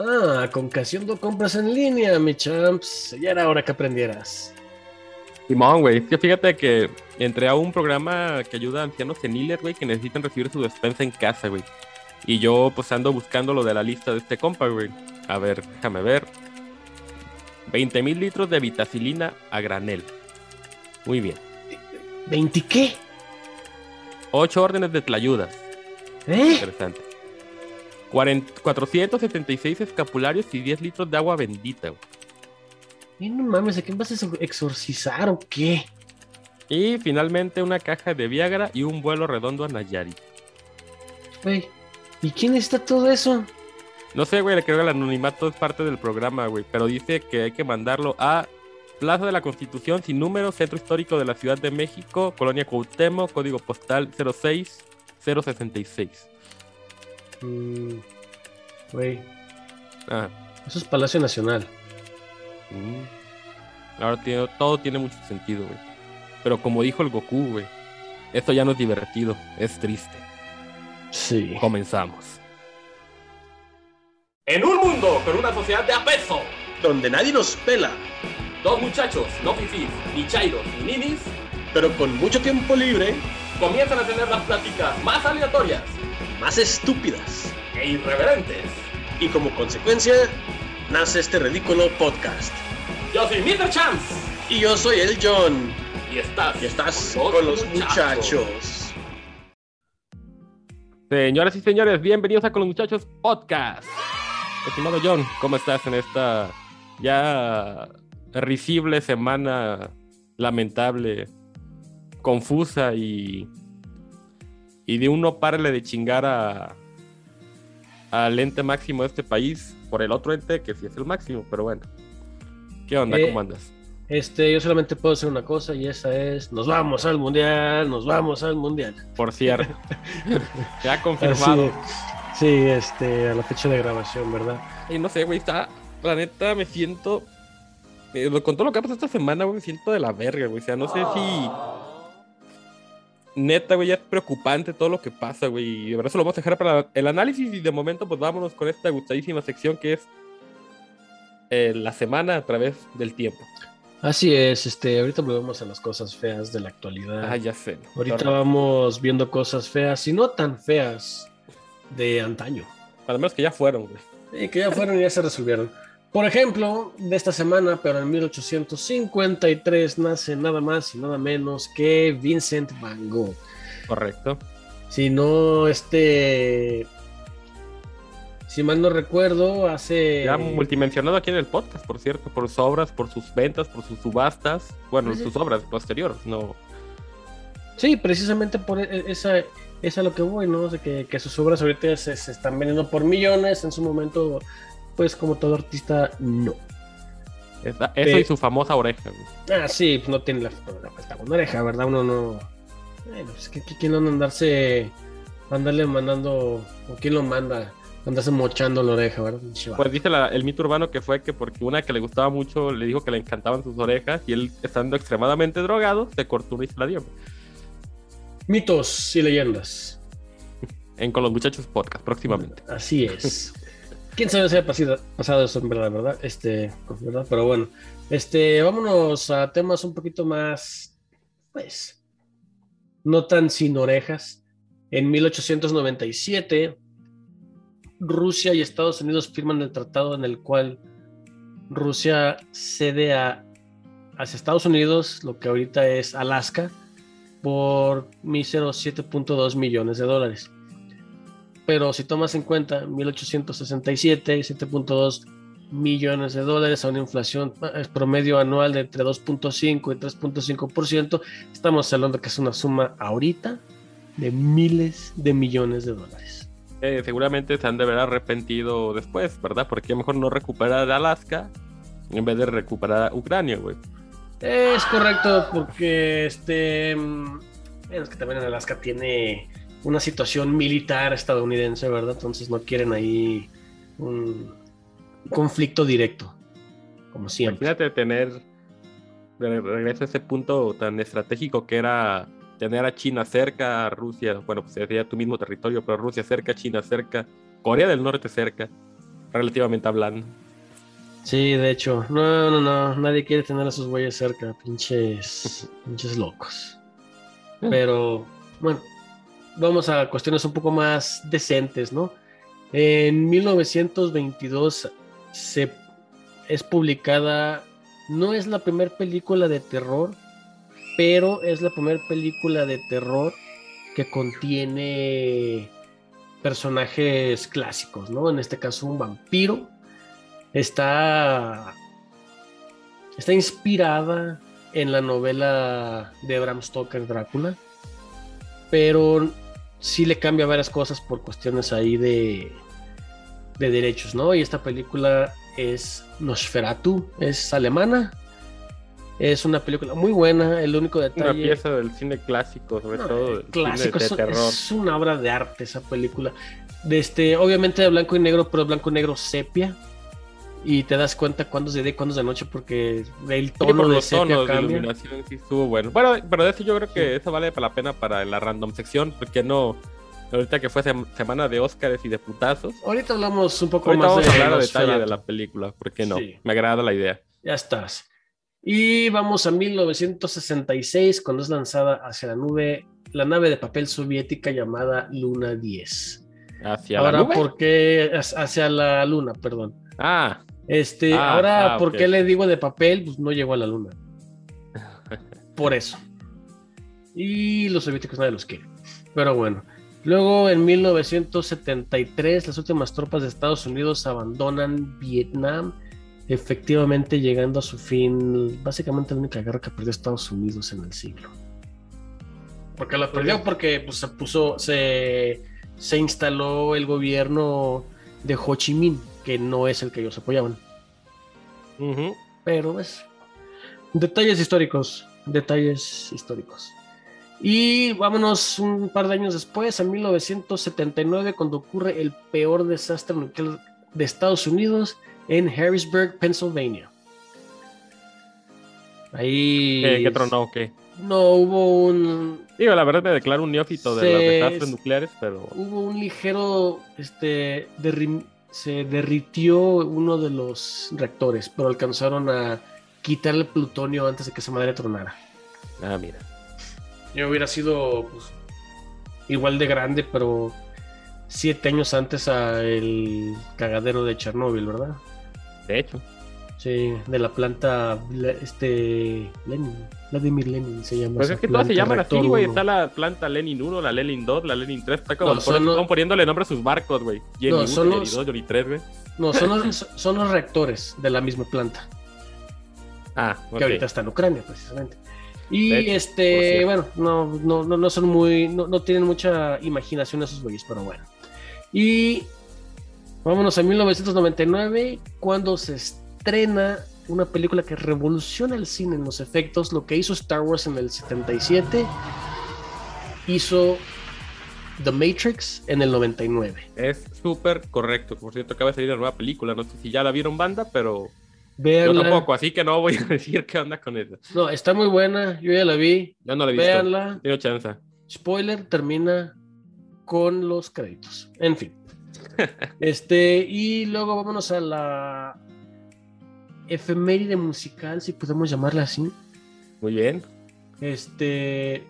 Ah, con que haciendo compras en línea, mi champs. Ya era hora que aprendieras. Simón, güey. que fíjate que entré a un programa que ayuda a ancianos seniles, güey, que necesitan recibir su despensa en casa, güey. Y yo, pues, ando buscando lo de la lista de este compa, güey. A ver, déjame ver. 20 mil litros de vitacilina a granel. Muy bien. ¿20 qué? 8 órdenes de tlayudas. ¿Eh? Interesante. 476 escapularios y 10 litros de agua bendita. No mames, ¿a quién vas a exorcizar o qué? Y finalmente una caja de Viagra y un vuelo redondo a Nayari. Güey, ¿y quién está todo eso? No sé, güey, creo que el anonimato es parte del programa, güey, pero dice que hay que mandarlo a Plaza de la Constitución, sin número, Centro Histórico de la Ciudad de México, Colonia Cuauhtémoc, código postal 06066. Mm, güey. Ah. Eso es Palacio Nacional. Mm. Ahora todo tiene mucho sentido, güey. Pero como dijo el Goku, güey, esto ya no es divertido, es triste. Sí. Comenzamos. En un mundo con una sociedad de apeso, donde nadie nos pela, dos muchachos, no fifís, ni chairos, ni ninis, pero con mucho tiempo libre, comienzan a tener las pláticas más aleatorias, más estúpidas e irreverentes. Y como consecuencia, nace este ridículo podcast. Yo soy Mr. Chance. Y yo soy el John. Y estás, y estás con, los, muchachos. Señoras y señores, bienvenidos a Con los Muchachos Podcast. Estimado John, ¿cómo estás en esta ya risible semana lamentable, confusa y, y de uno parle de chingar a al ente máximo de este país por el otro ente que sí es el máximo, pero bueno. ¿Qué onda? Eh, ¿Cómo andas? Este, yo solamente puedo hacer una cosa y esa es, nos vamos al mundial, nos vamos al mundial. Por cierto, ya confirmado. Sí, este, a la fecha de grabación, ¿verdad? Y no sé, güey, está, la neta me siento, eh, con todo lo que ha pasado esta semana, güey, me siento de la verga, güey, o sea, no sé si neta, güey, ya es preocupante todo lo que pasa, güey. Y de verdad eso lo vamos a dejar para el análisis y de momento pues vámonos con esta gustadísima sección que es eh, la semana a través del tiempo. Así es, este, ahorita volvemos a las cosas feas de la actualidad. Ah, ya sé. Ahorita vamos viendo cosas feas y no tan feas de antaño. Al menos que ya fueron, güey. Sí, que ya fueron y ya se resolvieron. Por ejemplo, de esta semana, pero en 1853 nace nada más y nada menos que Vincent Van Gogh. Correcto. Si no, este. Si mal no recuerdo, hace. Ya multimensionado aquí en el podcast, por cierto, por sus obras, por sus ventas, por sus subastas. Bueno, sus obras posteriores, no. Sí, precisamente por e-, esa, es a lo que voy, ¿no? De que, que sus obras ahorita se, se, están vendiendo por millones, en su momento pues como todo artista, no. eso y su famosa oreja. Ah, sí, pues no tiene la, la, oreja, ¿verdad? Uno no... Bueno, es que quién no andarse, andarle mandando, o quién lo manda, andarse mochando la oreja, ¿verdad? Pues dice el mito urbano que fue que porque una que le gustaba mucho le dijo que le encantaban sus orejas y él, estando extremadamente drogado, se cortó una y se la dio. Mitos y leyendas. En Con los Muchachos Podcast, próximamente. Así es. Quién sabe si ha pasado, eso en verdad, ¿verdad? Este, ¿verdad? Pero bueno, este, vámonos a temas un poquito más, pues, no tan sin orejas. En 1897, Rusia y Estados Unidos firman el tratado en el cual Rusia cede a, hacia Estados Unidos lo que ahorita es Alaska por míseros 7.2 millones de dólares pero si tomas en cuenta 1867, 7.2 millones de dólares a una inflación eh, promedio anual de entre 2.5 y 3.5%, estamos hablando que es una suma ahorita de miles de millones de dólares. Eh, seguramente se han de haber arrepentido después, ¿verdad? Porque mejor no recuperar Alaska en vez de recuperar Ucrania, güey. Es correcto, porque este. Mm, es que también en Alaska tiene una situación militar estadounidense, ¿verdad? Entonces no quieren ahí un conflicto directo, como siempre. Imagínate tener, regreso a ese punto tan estratégico que era tener a China cerca, a Rusia, bueno, pues sería tu mismo territorio, pero Rusia cerca, China cerca, Corea del Norte cerca. relativamente hablando. Sí, de hecho, no, no, no, nadie quiere tener a sus güeyes cerca, pinches, pinches locos. Pero, bueno, vamos a cuestiones un poco más decentes, ¿no? En 1922 se es publicada, no es la primera película de terror, pero es la primera película de terror que contiene personajes clásicos, ¿no? En este caso un vampiro. Está, está inspirada en la novela de Bram Stoker, Drácula, pero sí le cambia varias cosas por cuestiones ahí de, de derechos, ¿no? Y esta película es Nosferatu, es alemana. Es una película muy buena, el único detalle... Una pieza del cine clásico, sobre todo. Clásico, es, terror. es, una obra de arte esa película. De este, obviamente de blanco y negro, pero blanco y negro sepia. Y te das cuenta cuándo es de día y cuándo es de noche porque el tono de sepia tonos. De iluminación sí estuvo bueno. Bueno, pero de eso yo creo que eso vale la pena para la random sección, porque no Ahorita que fue semana de Óscares y de putazos. Ahorita hablamos un poco Ahorita más vamos a hablar a detalle de la película, porque no, me agrada la idea. Ya estás. Y vamos a 1966, cuando es lanzada hacia la nube la nave de papel soviética llamada Luna 10. ¿Hacia ahora, la nube? ¿por qué? Hacia la luna, perdón. Ah. Este, Ah, ahora, ah, ¿por qué le digo de papel? Pues no llegó a la luna. Por eso. Y los soviéticos nadie los quiere. Pero bueno. Luego, en 1973, las últimas tropas de Estados Unidos abandonan Vietnam, efectivamente llegando a su fin, básicamente la única guerra que perdió Estados Unidos en el siglo. Porque la perdió porque pues, se puso, se, se instaló el gobierno de Ho Chi Minh, que no es el que ellos apoyaban. Pero es detalles históricos, detalles históricos. Y vámonos un par de años después, en 1979, cuando ocurre el peor desastre nuclear de Estados Unidos en Harrisburg, Pennsylvania. Ahí ¿Qué, qué tronó qué? no hubo un Digo, la verdad me declaro un neófito de los desastres nucleares, pero hubo un ligero este derri- se derritió uno de los reactores, pero alcanzaron a quitar el plutonio antes de que esa madre tronara. ah, mira. Yo hubiera sido pues, igual de grande, pero siete años antes a el cagadero de Chernóbil, ¿verdad? De hecho, Sí, de la planta este Lenin, Vladimir Lenin se llama. pues es que todas se llaman así, güey. Está la planta Lenin 1, la Lenin 2, la Lenin 3. Está como, No, son los- poniéndole nombre a sus barcos, güey. No, 1, son Jenny los- 2, Jenny 3, güey. No, son los, son los reactores de la misma planta, Ah, ok. que ahorita está en Ucrania, precisamente. Y hecho, por este, bueno, no, no, no, no son muy, no, no tienen mucha imaginación esos güeyes, pero bueno. Y vámonos a 1999, cuando se estrena una película que revoluciona el cine en los efectos, lo que hizo Star Wars en el 77, hizo The Matrix en el 99. Es súper correcto. Por cierto, acaba de salir la nueva película. No sé si ya la vieron banda, pero yo tampoco. Así que no voy a decir qué onda con eso. No, está muy buena, yo ya la vi. Yo no la he visto. Véanla. Tengo chance. Spoiler, termina con los créditos. En fin. Este, y luego vámonos a la efeméride musical, si podemos llamarla así. Muy bien. Este,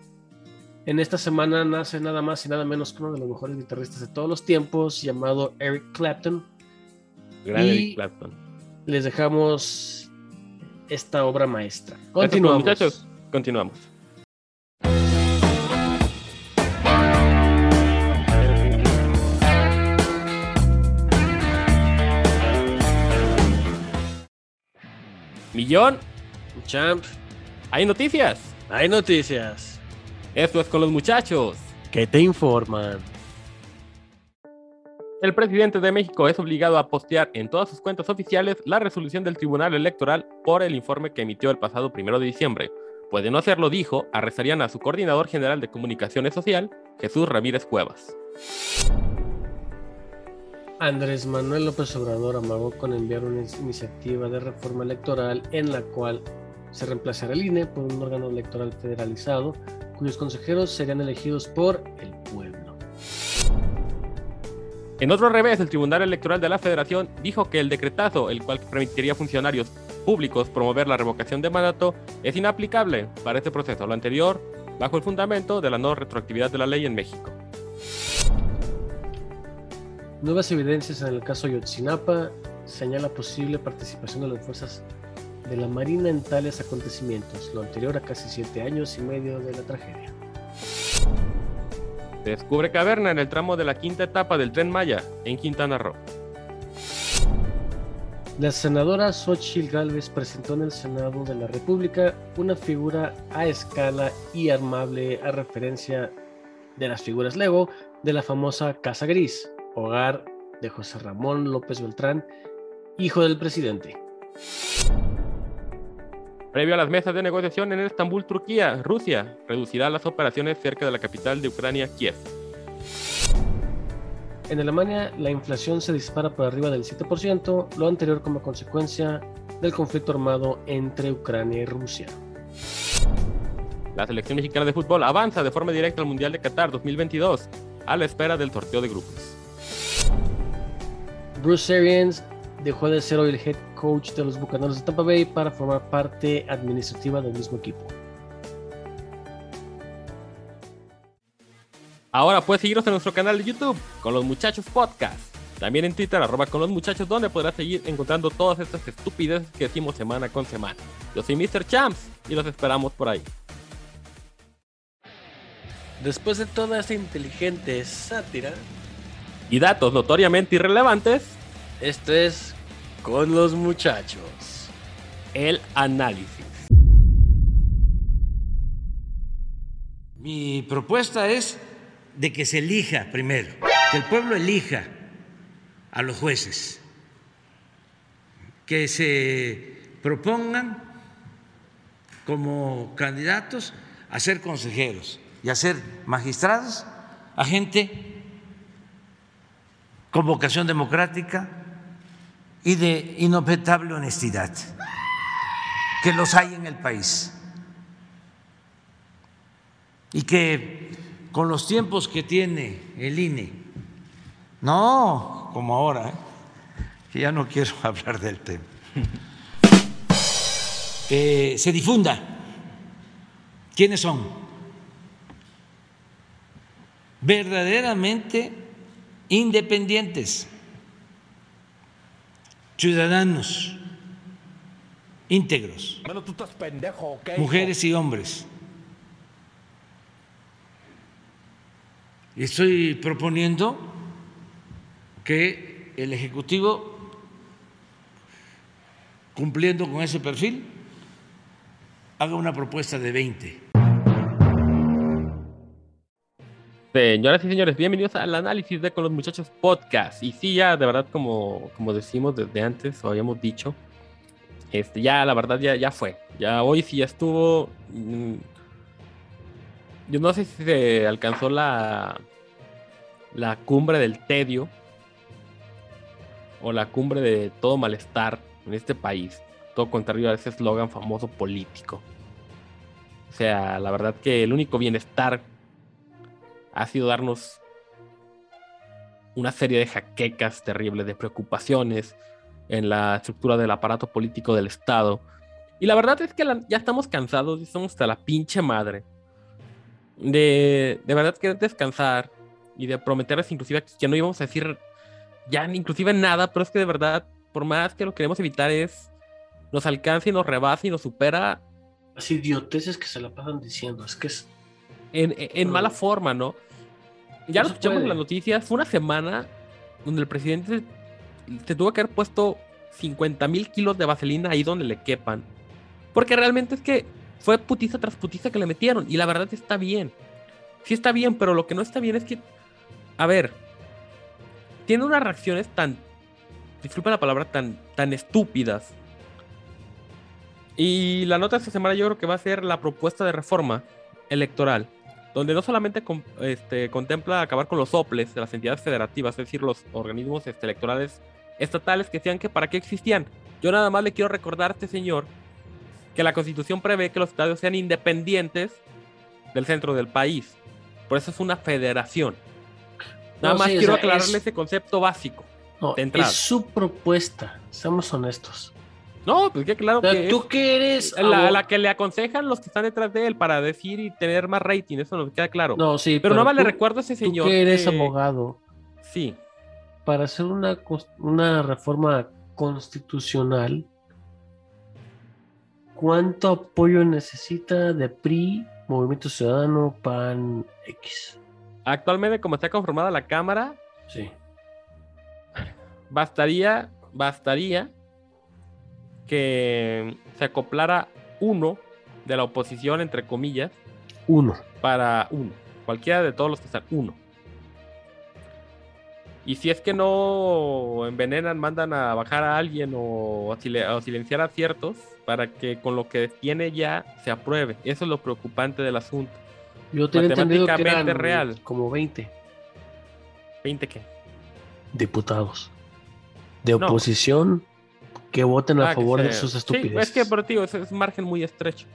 en esta semana nace nada más y nada menos que uno de los mejores guitarristas de todos los tiempos, llamado Eric Clapton. Gran Y- Eric Clapton. Les dejamos esta obra maestra. Gracias Continuamos. muchachos. Continuamos. Millón, Champ, hay noticias. hay noticias Esto es con los muchachos. que te informan. El presidente de México es obligado a postear en todas sus cuentas oficiales la resolución del Tribunal Electoral por el informe que emitió el pasado primero de diciembre. Pues de no hacerlo, dijo, arrestarían a su coordinador general de comunicaciones social, Jesús Ramírez Cuevas. Andrés Manuel López Obrador amagó con enviar una iniciativa de reforma electoral en la cual se reemplazará el INE por un órgano electoral federalizado cuyos consejeros serían elegidos por el pueblo. En otro revés, el Tribunal Electoral de la Federación dijo que el decretazo, el cual permitiría a funcionarios públicos promover la revocación de mandato, es inaplicable para este proceso. Lo anterior, bajo el fundamento de la no retroactividad de la ley en México. Nuevas evidencias en el caso Yotzinapa señala posible participación de las fuerzas de la Marina en tales acontecimientos, lo anterior a casi siete años y medio de la tragedia. Se descubre caverna en el tramo de la quinta etapa del tren Maya en Quintana Roo. La senadora Xochitl Gálvez presentó en el Senado de la República una figura a escala y armable a referencia de las figuras Lego de la famosa Casa Gris, hogar de José Ramón López Beltrán, hijo del presidente. Previo a las mesas de negociación en Estambul, Turquía, Rusia reducirá las operaciones cerca de la capital de Ucrania, Kiev. En Alemania, la inflación se dispara por arriba del 7%, lo anterior como consecuencia del conflicto armado entre Ucrania y Rusia. La selección mexicana de fútbol avanza de forma directa al Mundial de Qatar 2022 a la espera del sorteo de grupos. Bruce Arians dejó de ser hoy el head coach de los Bucaneros de Tampa Bay para formar parte administrativa del mismo equipo. Ahora puedes seguirnos en nuestro canal de YouTube con los muchachos podcast. También en Twitter, arroba con los muchachos, donde podrás seguir encontrando todas estas estupideces que decimos semana con semana. Yo soy Mr. Champs y los esperamos por ahí. Después de toda esta inteligente sátira y datos notoriamente irrelevantes, esto es con los muchachos. El análisis. Mi propuesta es de que se elija primero, que el pueblo elija a los jueces, que se propongan como candidatos a ser consejeros y a ser magistrados a gente con vocación democrática y de inobjetable honestidad, que los hay en el país. Y que con los tiempos que tiene el INE, no como ahora, ¿eh? que ya no quiero hablar del tema, que se difunda. Quiénes son verdaderamente independientes, ciudadanos íntegros, mujeres y hombres. Estoy proponiendo que el Ejecutivo, cumpliendo con ese perfil, haga una propuesta de 20. Señoras y señores, bienvenidos al análisis de Con los Muchachos Podcast. Y sí, ya de verdad, como, como decimos desde antes, o habíamos dicho, este, ya la verdad ya, ya fue. Ya hoy sí ya estuvo. Mm, yo no sé si se alcanzó la, la cumbre del tedio o la cumbre de todo malestar en este país. Todo contrario a ese eslogan famoso político. O sea, la verdad que el único bienestar ha sido darnos una serie de jaquecas terribles, de preocupaciones en la estructura del aparato político del Estado. Y la verdad es que ya estamos cansados, y estamos hasta la pinche madre. De, de verdad querer descansar y de prometerles inclusive que no íbamos a decir ya inclusive nada, pero es que de verdad, por más que lo queremos evitar es, nos alcanza y nos rebasa y nos supera. Las idioteces que se la pasan diciendo, es que es en, mala forma, ¿no? Ya lo escuchamos en las noticias, fue una semana donde el presidente se tuvo que haber puesto 50 mil kilos de vaselina ahí donde le quepan. Porque realmente es que fue putiza tras putiza que le metieron. Y la verdad está bien. Sí está bien, pero lo que no está bien es que, a ver, tiene unas reacciones tan, disculpa la palabra, tan, tan estúpidas. Y la nota de esta semana yo creo que va a ser la propuesta de reforma electoral donde no solamente este, contempla acabar con los soples de las entidades federativas, es decir, los organismos este, electorales estatales que decían que para qué existían. Yo nada más le quiero recordar a este señor que la constitución prevé que los estados sean independientes del centro del país. Por eso es una federación. Nada No, más sí, o quiero sea, aclararle es- ese concepto básico. No, de es su propuesta, seamos honestos. No, pues que claro es tú que eres la, abo- la que le aconsejan los que están detrás de él para decir y tener más rating, eso nos queda claro. No, sí, pero, no más le tú- recuerdo a ese Tú señor. que eres que- abogado, Sí, para hacer una, una reforma constitucional, ¿cuánto apoyo necesita de PRI, Movimiento Ciudadano, PAN, X? actualmente como está conformada la Cámara, Sí. bastaría, bastaría que se acoplara uno de la oposición, entre comillas, Uno. para uno. Cualquiera de todos los que están, uno. Y si es que no envenenan, mandan a bajar a alguien o a, silenciar a ciertos para que con lo que tiene ya se apruebe. Eso es lo preocupante del asunto. Yo tenía entendido que eran real. como 20 20 qué. diputados de oposición que voten a Ah, favor de sus Sí, estupideces. es que, pero tío, es, es margen muy estrecho.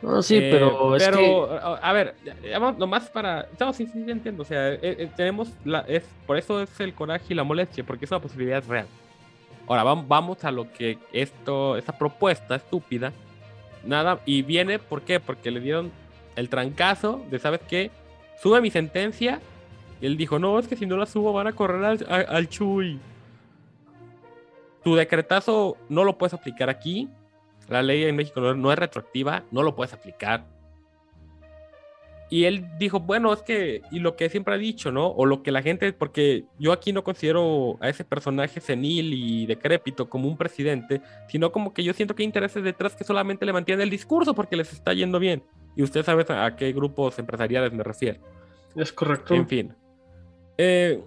No, sí, Eh, pero es pero, que a ver, vamos, nomás para. No, sí, sí, sí, entiendo. O sea, eh, eh, tenemos. La, es, por eso es el coraje y la molestia, porque es una posibilidad real. Ahora, vam- vamos a lo que esto, esta propuesta estúpida. Nada, y viene, ¿por qué? Porque le dieron el trancazo de, ¿sabes qué? Sube mi sentencia. Y él dijo, no, es que si no la subo van a correr al, a- al Chuy. Tu decretazo no lo puedes aplicar aquí. La ley en México no, es retroactiva, no lo puedes aplicar. Y él dijo, bueno, es que, y lo que siempre ha dicho, ¿no? O lo que la gente, porque yo aquí no considero a ese personaje senil y decrépito como un presidente, sino como que yo siento que hay intereses detrás que solamente le mantienen el discurso porque les está yendo bien. Y usted sabe a qué grupos empresariales me refiero. es correcto. En fin. Eh,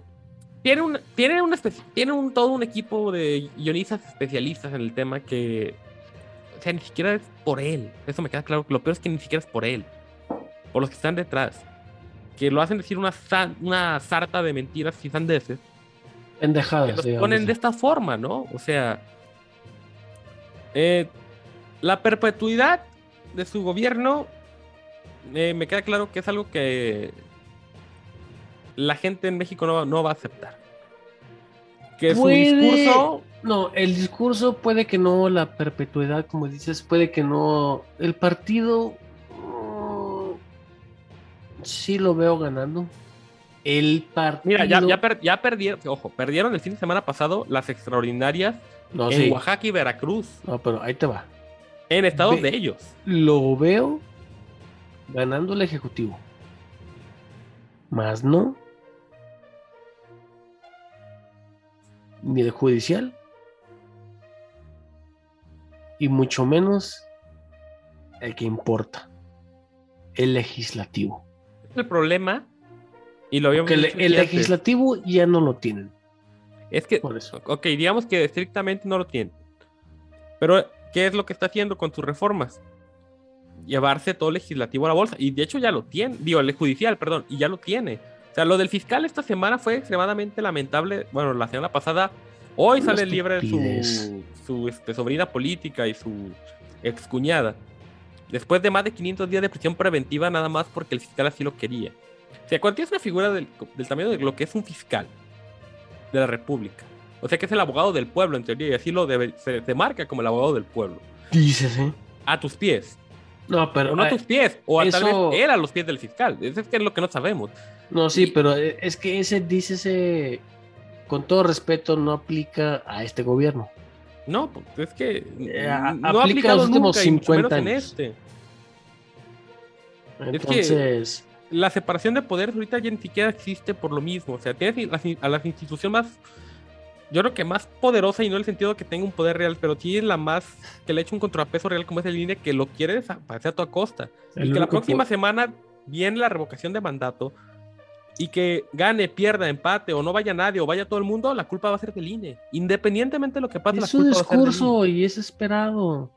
tiene un, tiene un, espe- tiene un, todo un equipo de guionistas especialistas en el tema que. O sea, ni siquiera es por él. Eso me queda claro. Lo peor es que ni siquiera es por él. Por los que están detrás. Que lo hacen decir una, una sarta de mentiras y sandeces. Que Pendejadas, los digamos. ponen de esta forma, ¿no? O sea. eh, la perpetuidad de su gobierno. eh, me queda claro que es algo que la gente en México no, no va a aceptar. Que su Puede- discurso. No, el discurso puede que no, la perpetuidad, como dices, puede que no. El partido mm, sí lo veo ganando. El partido. Mira, ya, ya, per- ya perdieron, ojo, perdieron el fin de semana pasado las extraordinarias no, en sí. Oaxaca y Veracruz, No, pero ahí te va. en estados Ve- de ellos. Lo veo ganando el ejecutivo. Más no. Ni el judicial. Y mucho menos el que importa. El legislativo. El problema, y lo habíamos el, dicho el legislativo ya no lo tienen. es que Por eso. Ok, digamos que estrictamente no lo tiene. Pero, ¿qué es lo que está haciendo con sus reformas? Llevarse todo el legislativo a la bolsa. Y de hecho ya lo tiene. Digo, el judicial, perdón. Y ya lo tiene. O sea, lo del fiscal esta semana fue extremadamente lamentable. Bueno, la semana pasada. Hoy sale libre su, su este, sobrina política y su excuñada. Después de más de 500 días de prisión preventiva, nada más porque el fiscal así lo quería. O sea, cuando tienes una figura del, del tamaño de lo que es un fiscal de la República, o sea que es el abogado del pueblo, en teoría, y así lo debe, se, marca como el abogado del pueblo. Dices, ¿eh? A tus pies. No, pero. O no a eh, tus pies. O a tal vez él a los pies del fiscal. Eso es que es lo que no sabemos. No, sí, pero eh, es que ese, dice ese, con todo respeto, no aplica a este gobierno. No, pues es que Eh, a- no aplica aplicado los últimos nunca, y mucho 50 menos en años. este. que- Entonces, La separación de poderes ahorita ya ni siquiera existe por lo mismo. O sea, tienes las a la institución más, yo creo que más poderosa y no en el sentido que tenga un poder real, pero sí es la más que le echa un contrapeso real como es el INE que lo quiere desaparecer a toda costa. el y que la próxima semana viene la revocación de mandato y que gane, pierda, empate o no vaya nadie o vaya todo el mundo, la culpa va a ser del INE. Independientemente de lo que pase, la es su culpa va a ser del discurso y es esperado.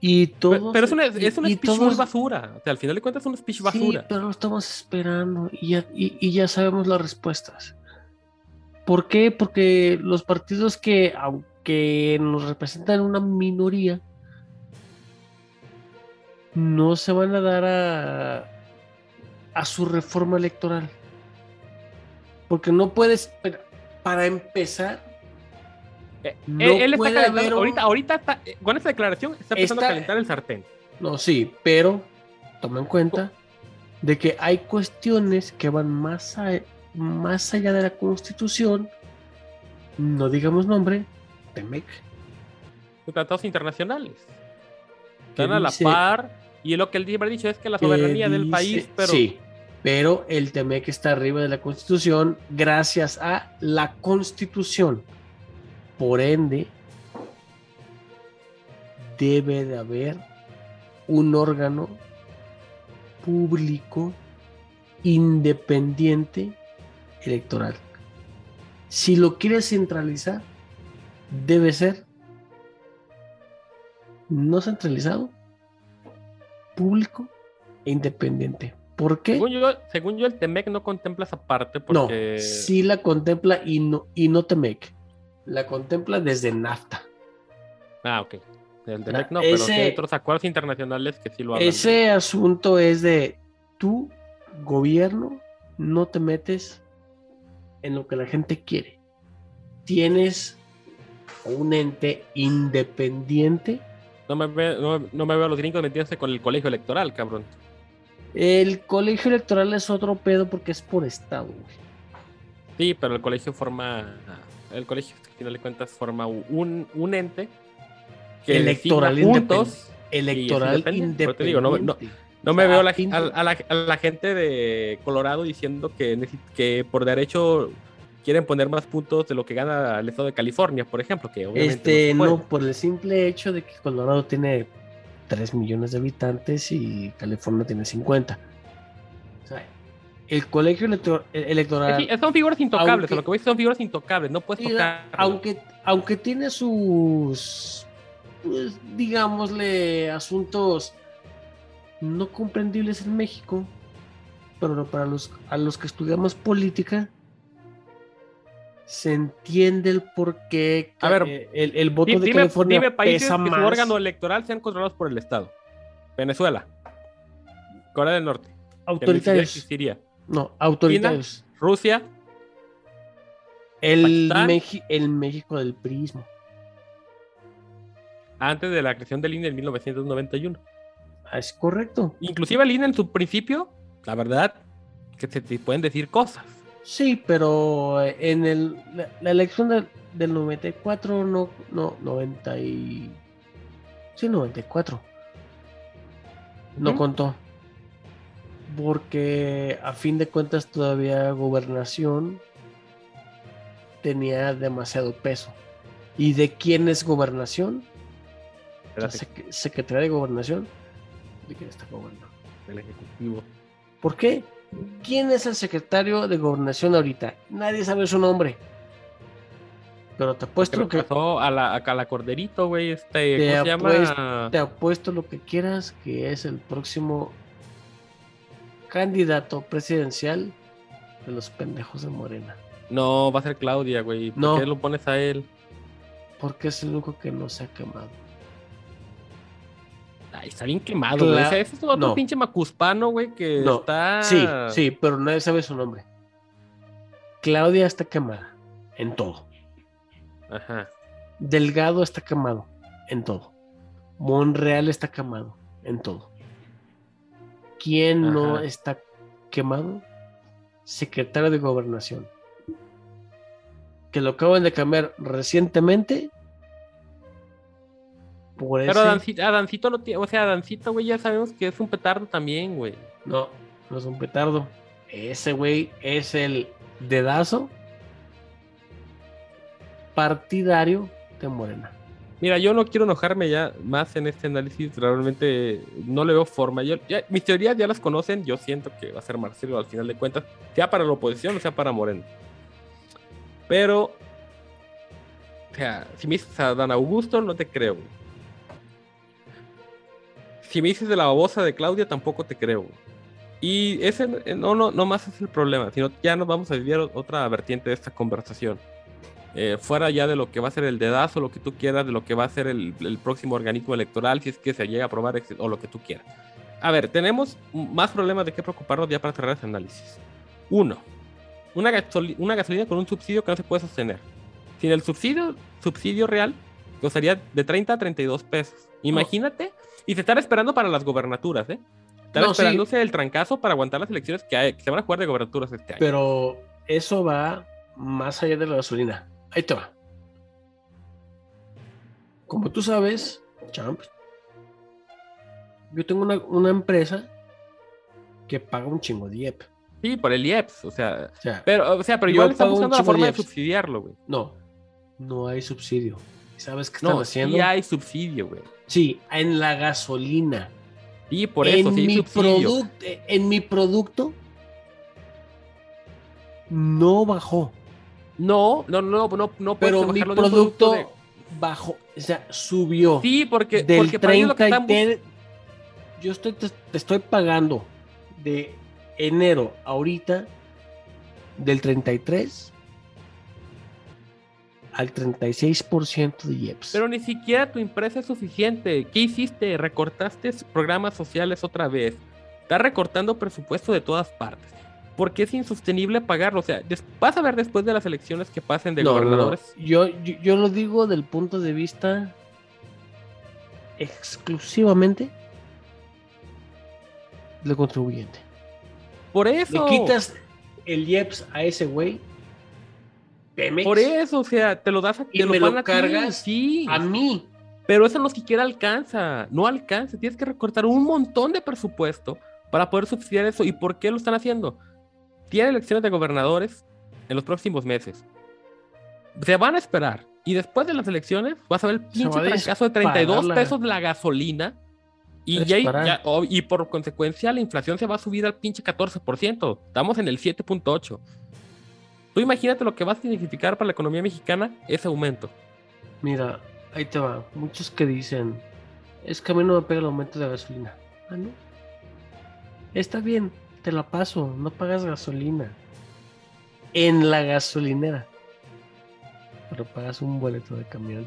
Y todo. Pero es una, es un y speech todos- basura. O sea, al final de cuentas es un speech Sí, basura. pero lo estamos esperando y ya, y, y ya sabemos las respuestas. ¿Por qué? Porque los partidos que, aunque nos representan una minoría, no se van a dar a, a su reforma electoral. Porque no puedes, para empezar, Eh, No él está puede calentando- haber un- ahorita, ahorita está, eh, con esta declaración está empezando Está- a calentar el sartén. no, sí, pero toma en cuenta de que hay cuestiones que van más, a- más allá de la constitución, no digamos nombre, Temec, tratados internacionales. Están a la dice- par. Y lo que él siempre ha dicho es que la soberanía del dice- país, pero Sí, pero el Temec está arriba de la constitución gracias a la constitución. Por ende, debe de haber un órgano público independiente electoral. Si lo quieres centralizar, debe ser no centralizado, público e independiente. ¿Por qué? según yo, según yo, el TEMEC no contempla esa parte porque. No, sí la contempla y no, y no Temec. La contempla desde NAFTA. Ah, ok. El TEMEC no, pero sí hay otros acuerdos internacionales que sí lo hablan. Ese asunto es de tu gobierno, no te metes en lo que la gente quiere. Tienes un ente independiente. No me, ve- no, no me veo a los gringos metiéndose con el colegio electoral, cabrón. El colegio electoral es otro pedo porque es por estado. güey. Sí, pero el colegio forma. El colegio, al final de cuentas, forma un, un ente que Electoral puntos. Electoral independiente, independiente. pero te digo, no- no- No me veo a la, fin- a, a la, a la gente de Colorado diciendo que, que por derecho quieren poner más puntos de lo que gana el estado de California, por ejemplo, que obviamente Este, no, por el simple hecho de que Colorado tiene 3 millones de habitantes y California tiene 50. O sea, el colegio elector- el- electoral, Sí, son figuras intocables, Aunque- lo que voy a decir son figuras intocables, no puedes tocar. aunque, aunque tiene sus, pues, digámosle, asuntos no comprendibles en México, pero para los, a los que estudiamos política, se entiende el por qué A ver, el, el voto de dime, California dime países pesa que más. su órgano electoral sean controlados por el Estado. Venezuela, Corea del Norte, autoritarios. existiría. No, autoritarios. Rusia, El, el México del prismo. antes de la creación del INE en 1991. Ah, Es correcto. Inclusive el INE en su principio, la verdad, que se te pueden decir cosas. Sí, pero eh, en el, la, la elección del, del 94, no, no, 90 y... Sí, 94. No contó. Porque a fin de cuentas todavía gobernación tenía demasiado peso. ¿Y de quién es gobernación? La sec- Secretaría de Gobernación. ¿De quién está gobernando? el Ejecutivo. ¿Por qué? ¿Quién es el secretario de gobernación ahorita? Nadie sabe su nombre. Pero te apuesto lo que pasó a la, a la Corderito, güey, este, Te ¿cómo se apuesto- llama? te apuesto lo que quieras que es el próximo candidato presidencial de los pendejos de Morena. No, va a ser Claudia, güey. ¿Por No. qué lo pones a él? Porque es el único que no se ha quemado. Ay, está bien quemado, güey. Ese ese es otro no. pinche macuspano, güey, que No, está... Sí, sí, pero nadie sabe su nombre. Claudia está quemada en todo. Ajá. Delgado está quemado en todo. Monreal está quemado en todo. ¿Quién no está quemado? Secretario de Gobernación. Que lo acaban de cambiar recientemente. Por Pero ese- Adancito, Adancito no tiene... O sea, Adancito, güey, ya sabemos que es un petardo también, güey. No, no es un petardo. Ese güey es el dedazo partidario de Morena. Mira, yo no quiero enojarme ya más en este análisis, realmente no le veo forma. Yo- ya- mis teorías ya las conocen, yo siento que va a ser Marcelo al final de cuentas, sea para la oposición o sea para Moreno. Pero, o sea, si me dices a Dan Augusto, no te creo. güey. Si me dices de la babosa de Claudia, tampoco te creo. Y ese eh, no, no, no más es el problema, sino ya nos vamos a vivir otra vertiente de esta conversación eh, fuera ya de lo que va a ser el dedazo, lo que tú quieras, de lo que va a ser el, el próximo organismo electoral, si es que se llega a aprobar o lo que tú quieras. A ver, tenemos más problemas de qué preocuparnos ya para cerrar ese análisis. Uno, una, una gasolina con un subsidio que no se puede sostener. Sin el subsidio, subsidio real, costaría de 30 a 32 pesos. Imagínate. Y se están esperando para las gobernaturas, ¿eh? Están No, sí. esperándose el trancazo para aguantar las elecciones que, hay- que se van a jugar de gobernaturas este año. Pero eso va más allá de la gasolina. Ahí te va. Como tú sabes, Champ, yo tengo una, una empresa que paga un chingo de IEP. Sí, por el IEPS, o sea. O sea, Pero, o sea, pero Yo pago un buscando la de forma de IEPS. subsidiarlo, güey. no, no hay subsidio. ¿Sabes qué están No, haciendo? sí hay subsidio, güey. Sí, en la gasolina. Sí, por eso, en, sí mi subsidio. en mi producto no bajó, No, no, no, no, no pero mi producto de- bajó, o sea, subió. Sí, porque, del porque para ellos lo que 30 están y yo estoy te, te estoy pagando de enero ahorita del 33 al 36% de IEPS. Pero ni siquiera tu empresa es suficiente. ¿Qué hiciste? ¿Recortaste programas sociales otra vez? Estás recortando presupuesto de todas partes. Porque es insostenible pagarlo. O sea, vas a ver después de las elecciones que pasen de No, gobernadores. Yo, yo, yo lo digo del punto de vista exclusivamente del contribuyente. Por Le eso. quitas el IEPS a ese güey, Pemex, Por eso, o sea, te lo das a, Y te me lo van a ti, cargas Sí. a mí. Pero eso no siquiera alcanza. No alcanza. Tienes que recortar un montón de presupuesto para poder subsidiar eso. ¿Y por qué lo están haciendo? Tienen elecciones de gobernadores en los próximos meses. Se van a esperar. Y después de las elecciones vas a ver el pinche fracaso de 32 disparar la- pesos la gasolina. Y, ya- ya- oh, y por consecuencia la inflación se va a subir al pinche 14%. Estamos en el 7.8. Tú imagínate lo que va a significar para la economía mexicana ese aumento. Mira, ahí te va. Muchos que dicen, es que a mí no me pega el aumento de gasolina. Ah, no. Está bien, te la paso, no pagas gasolina. En la gasolinera. Pero pagas un boleto de camión.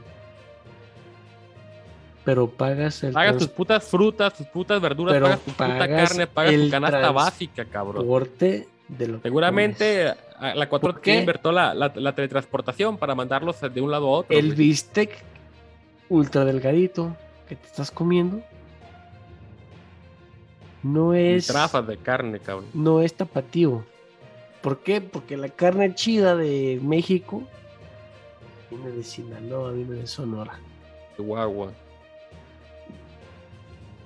Pero pagas el Pagas tus putas frutas, tus putas verduras, Pero pagas tu puta carne, pagas tu el canasta básica, cabrón. transporte de lo que Seguramente la 4 ¿Por qué? invertó la, la, la teletransportación para mandarlos de un lado a otro. El güey. bistec ultra delgadito que te estás comiendo no es Trafas de carne, cabrón. no es tapatío. ¿Por qué? Porque la carne chida de México viene de Sinaloa, viene de Sonora. Chihuahua.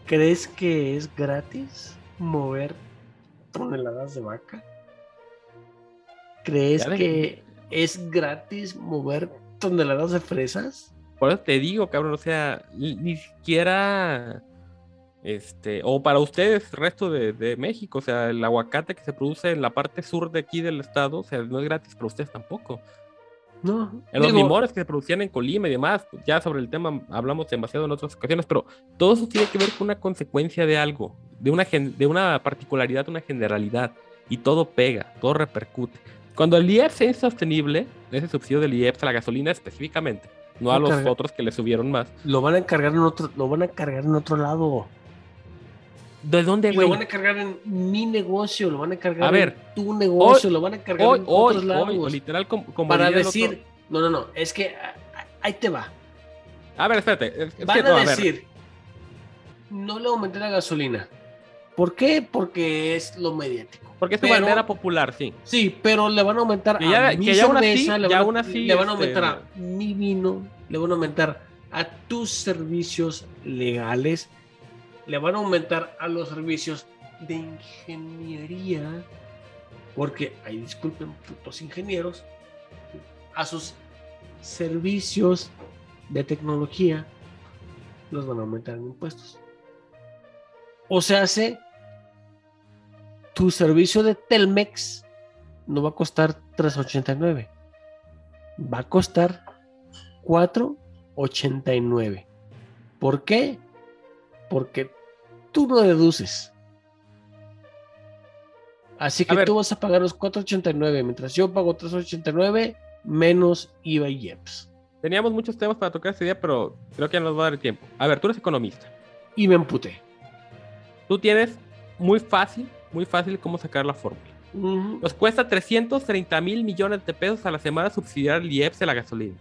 ¿Crees que es gratis mover toneladas de vaca? ¿Crees de- que es gratis mover toneladas de fresas? Por eso te digo, cabrón, o sea, ni, siquiera. Este, o para ustedes, resto de, de México, o sea, el aguacate que se produce en la parte sur de aquí del estado, o sea, no es gratis para ustedes tampoco. No. En los digo, limones que se producían en Colima y demás, pues, ya sobre el tema hablamos demasiado en otras ocasiones, pero todo eso tiene que ver con una consecuencia de algo, de una, gen- de una particularidad, una generalidad, y todo pega, todo repercute. Cuando el IEPS es insostenible, ese subsidio del IEPS a la gasolina específicamente, no a No los carga- otros que le subieron más. Lo van a cargar en otro, lo van a cargar en otro lado. ¿De dónde, güey? lo van a cargar en mi negocio, lo van a cargar A ver, en tu negocio, lo van a cargar Hoy, en hoy, otros lados. hoy, literal, como, como para decir, otro- no, no, no, es que a- a- ahí te va. A ver, espérate. es- es Van que no, a a ver. decir, no le aumenté la gasolina. ¿Por qué? Porque es lo mediático. Porque es tu pero- bandera popular, sí. Sí, pero le van a aumentar Que ya- a mi que ya aún así- cerveza, le, ya van a, aún así, le van a este- aumentar a mi vino, le van a aumentar a tus servicios legales, le van a aumentar a los servicios de ingeniería, porque, ahí disculpen, putos ingenieros, a sus servicios de tecnología los van a aumentar en impuestos. O sea, hace tu servicio de Telmex no va a costar 3.89. Va a costar 4.89. ¿Por qué? Porque tú no deduces. Así que tú vas a pagar los 4.89, mientras yo pago 3.89 menos IVA y IEPS. Teníamos muchos temas para tocar ese día, pero creo que ya nos va a dar el tiempo. A ver, tú eres economista. Y me emputé. Tú tienes muy fácil, muy fácil cómo sacar la fórmula. Nos cuesta 330 mil millones de pesos a la semana subsidiar el IEPS de la gasolina.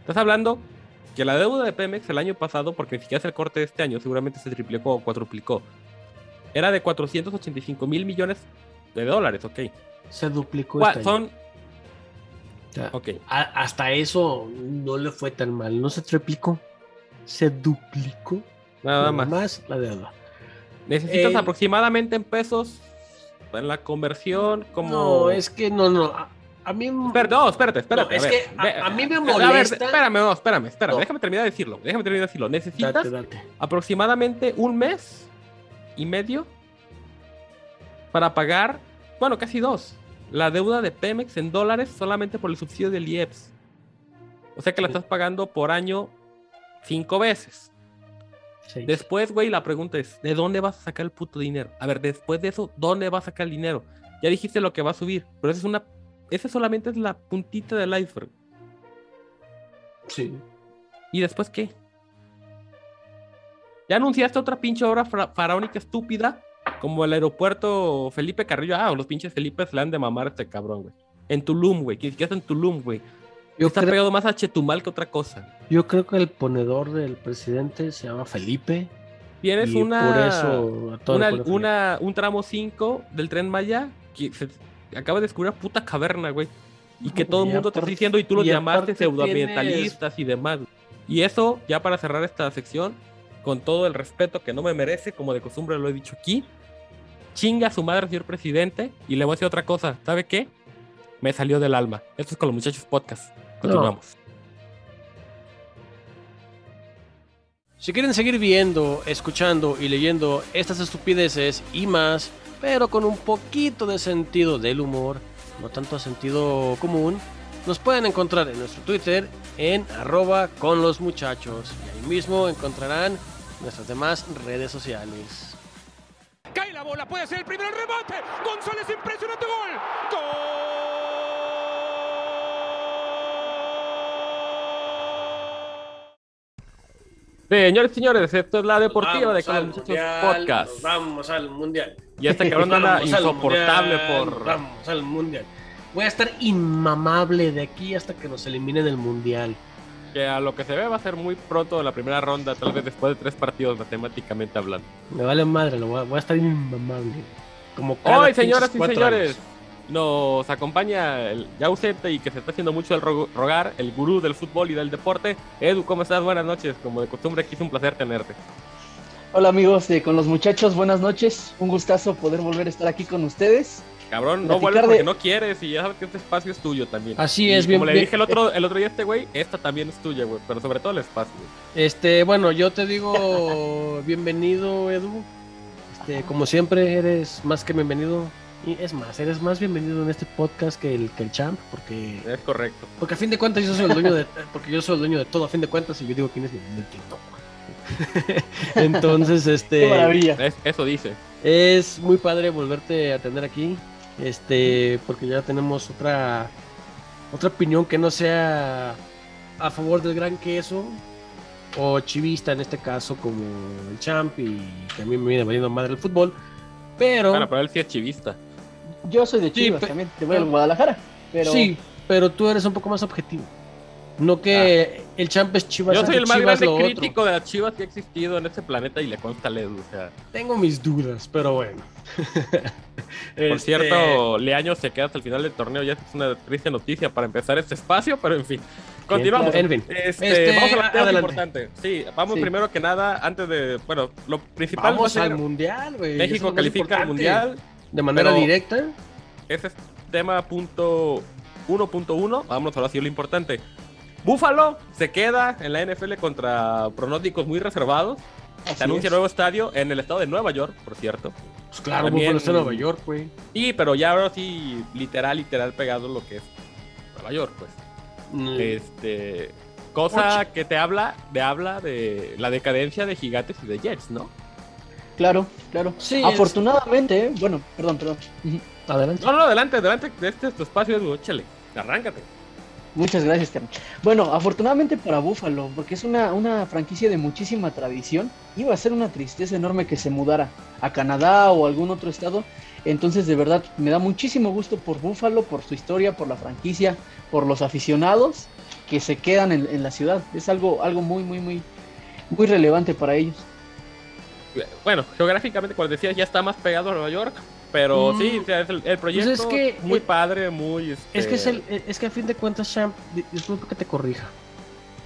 Estás hablando que la deuda de Pemex el año pasado, porque ni siquiera es el corte de este año, seguramente se triplicó o cuadruplicó, era de 485 mil millones de dólares, ok. Se duplicó este año. Son, O sea, ok. a- hasta eso no le fue tan mal. No se triplicó, se duplicó. Nada más. la deuda. Necesitas Eh, aproximadamente en pesos en la conversión como... No, es que no, no. A, a mí. Espérate, no, espérate, espérate. No, es a ver, que a- mí me a ver, molesta- espérame, no, espérame, espérame. No. Déjame terminar de decirlo. Déjame terminar de decirlo. Necesitas Date, date. aproximadamente un mes y medio para pagar, bueno, casi dos, la deuda de Pemex en dólares solamente por el subsidio del IEPS. O sea que la estás pagando por año cinco veces. Sí. Después, güey, la pregunta es, ¿de dónde vas a sacar el puto dinero? A ver, después de eso, ¿dónde vas a sacar el dinero? Ya dijiste lo que va a subir, pero esa es una, esa solamente es la puntita del iceberg. Sí. ¿Y después qué? Ya anunciaste otra pinche obra faraónica estúpida, como el aeropuerto Felipe Carrillo. Ah, los pinches Felipe se le han de mamar a este cabrón, güey. En Tulum, güey. Que en Tulum, güey. Yo, Está creo, pegado más a Chetumal que otra cosa. yo creo que el ponedor del presidente se llama Felipe. Tienes una, Por eso una, una- un tramo 5 del tren Maya que se acaba de descubrir una puta caverna, güey. Y que todo el mundo te está diciendo y tú los y llamaste pseudoambientalistas y demás. Y eso, ya para cerrar esta sección, con todo el respeto que no me merece, como de costumbre lo he dicho aquí, chinga a su madre, señor presidente, y le voy a decir otra cosa, ¿sabe qué? Me salió del alma. Esto es con los muchachos podcast. Continuamos. Si quieren seguir viendo, escuchando y leyendo estas estupideces y más, pero con un poquito de sentido del humor, no tanto sentido común, nos pueden encontrar en nuestro Twitter en arroba con los muchachos. Y ahí mismo encontrarán nuestras demás redes sociales. Cae la bola, puede ser el primero el rebote. González, impresionante gol. ¡Gol! Señores y señores, esto es la deportiva de Con muchachos podcast. nos Vamos al mundial. Y este cabrón anda insoportable mundial, por. Vamos al mundial. Voy a estar inmamable de aquí hasta que nos eliminen del mundial. Que a lo que se ve va a ser muy pronto en la primera ronda, tal vez después de tres partidos matemáticamente hablando. Me vale madre, lo voy a, voy a estar inmamable. Como cada Hoy, señoras y señores, años. Nos acompaña el ya ausente y que se está haciendo mucho el ro- rogar, el gurú del fútbol y del deporte. Edu, ¿cómo estás? Buenas noches. Como de costumbre, aquí es un placer tenerte. Hola amigos de Con los Muchachos, buenas noches. Un gustazo poder volver a estar aquí con ustedes. Cabrón, no vuelves porque de- no quieres y ya sabes que este espacio es tuyo también. Así Y es, bien- Como le bien- dije el otro, el otro día a este güey, esta también es tuya, güey, pero sobre todo el espacio. güey. Este, bueno, yo te digo bienvenido, Edu. Este, como siempre, eres más que bienvenido. Y es más, eres más bienvenido en este podcast que el, que el champ, porque, Es correcto. porque a fin de cuentas yo soy el dueño de, porque yo soy el dueño de todo a fin de cuentas y yo digo quién es mi mi TikTok. Entonces, este, Qué maravilla. Es- eso dice. Es muy padre volverte a tener aquí, este, porque ya tenemos otra otra opinión que no sea a favor del gran queso o chivista en este caso como el champ y que a mí me viene valiendo madre el fútbol, pero Bueno, pero él sí es chivista. Yo soy de Sí, Chivas pe- también, te voy a Guadalajara. Pero sí, pero tú eres un poco más objetivo. No que el champ es chivas, Yo soy el más Chivas grande lo otro. crítico de las chivas que ha existido en este planeta y le consta a Edu, O sea, Tengo mis dudas, pero bueno. por Este, cierto, Leaño se queda hasta el final del torneo. Ya es una triste noticia para empezar este espacio, pero en fin. Continuamos. En fin. Este, Este, vamos a adelante. importante. Sí, vamos Sí. primero que nada, antes de. Bueno, lo principal Vamos va a al mundial, güey. México lo califica al mundial. De manera pero- directa. Ese es tema punto 1.1. Vamos ahora sí lo importante. Búfalo se queda en la NFL contra pronósticos muy reservados. así Se anuncia es. nuevo estadio en el estado de Nueva York, por cierto. Pues claro, También- Buffalo está en Nueva York, güey. Sí, pero ya ahora sí, literal, literal pegado lo que es Nueva York, pues. Mm, Este. Cosa que te habla, de habla de la decadencia de Gigantes y de Jets, ¿no? Claro, claro. Sí, Afortunadamente, eh, bueno, perdón, perdón. Adelante. No, no, adelante, adelante, este es tu espacio, échale, arráncate. Muchas gracias, carnal. Bueno, afortunadamente para Buffalo, porque es una, una franquicia de muchísima tradición, iba a ser una tristeza enorme que se mudara a Canadá o algún otro estado. Entonces, de verdad, me da muchísimo gusto por Búfalo, por su historia, por la franquicia, por los aficionados que se quedan en, en la ciudad. Es algo, algo muy, muy, muy, muy relevante para ellos. Bueno, geográficamente, como decías, ya está más pegado a Nueva York. Pero Mm, sí, o sea, es el, el proyecto es que, muy eh, padre, muy... Este, Es que es el, es que a fin de cuentas, Champ, di- disculpa que te corrija.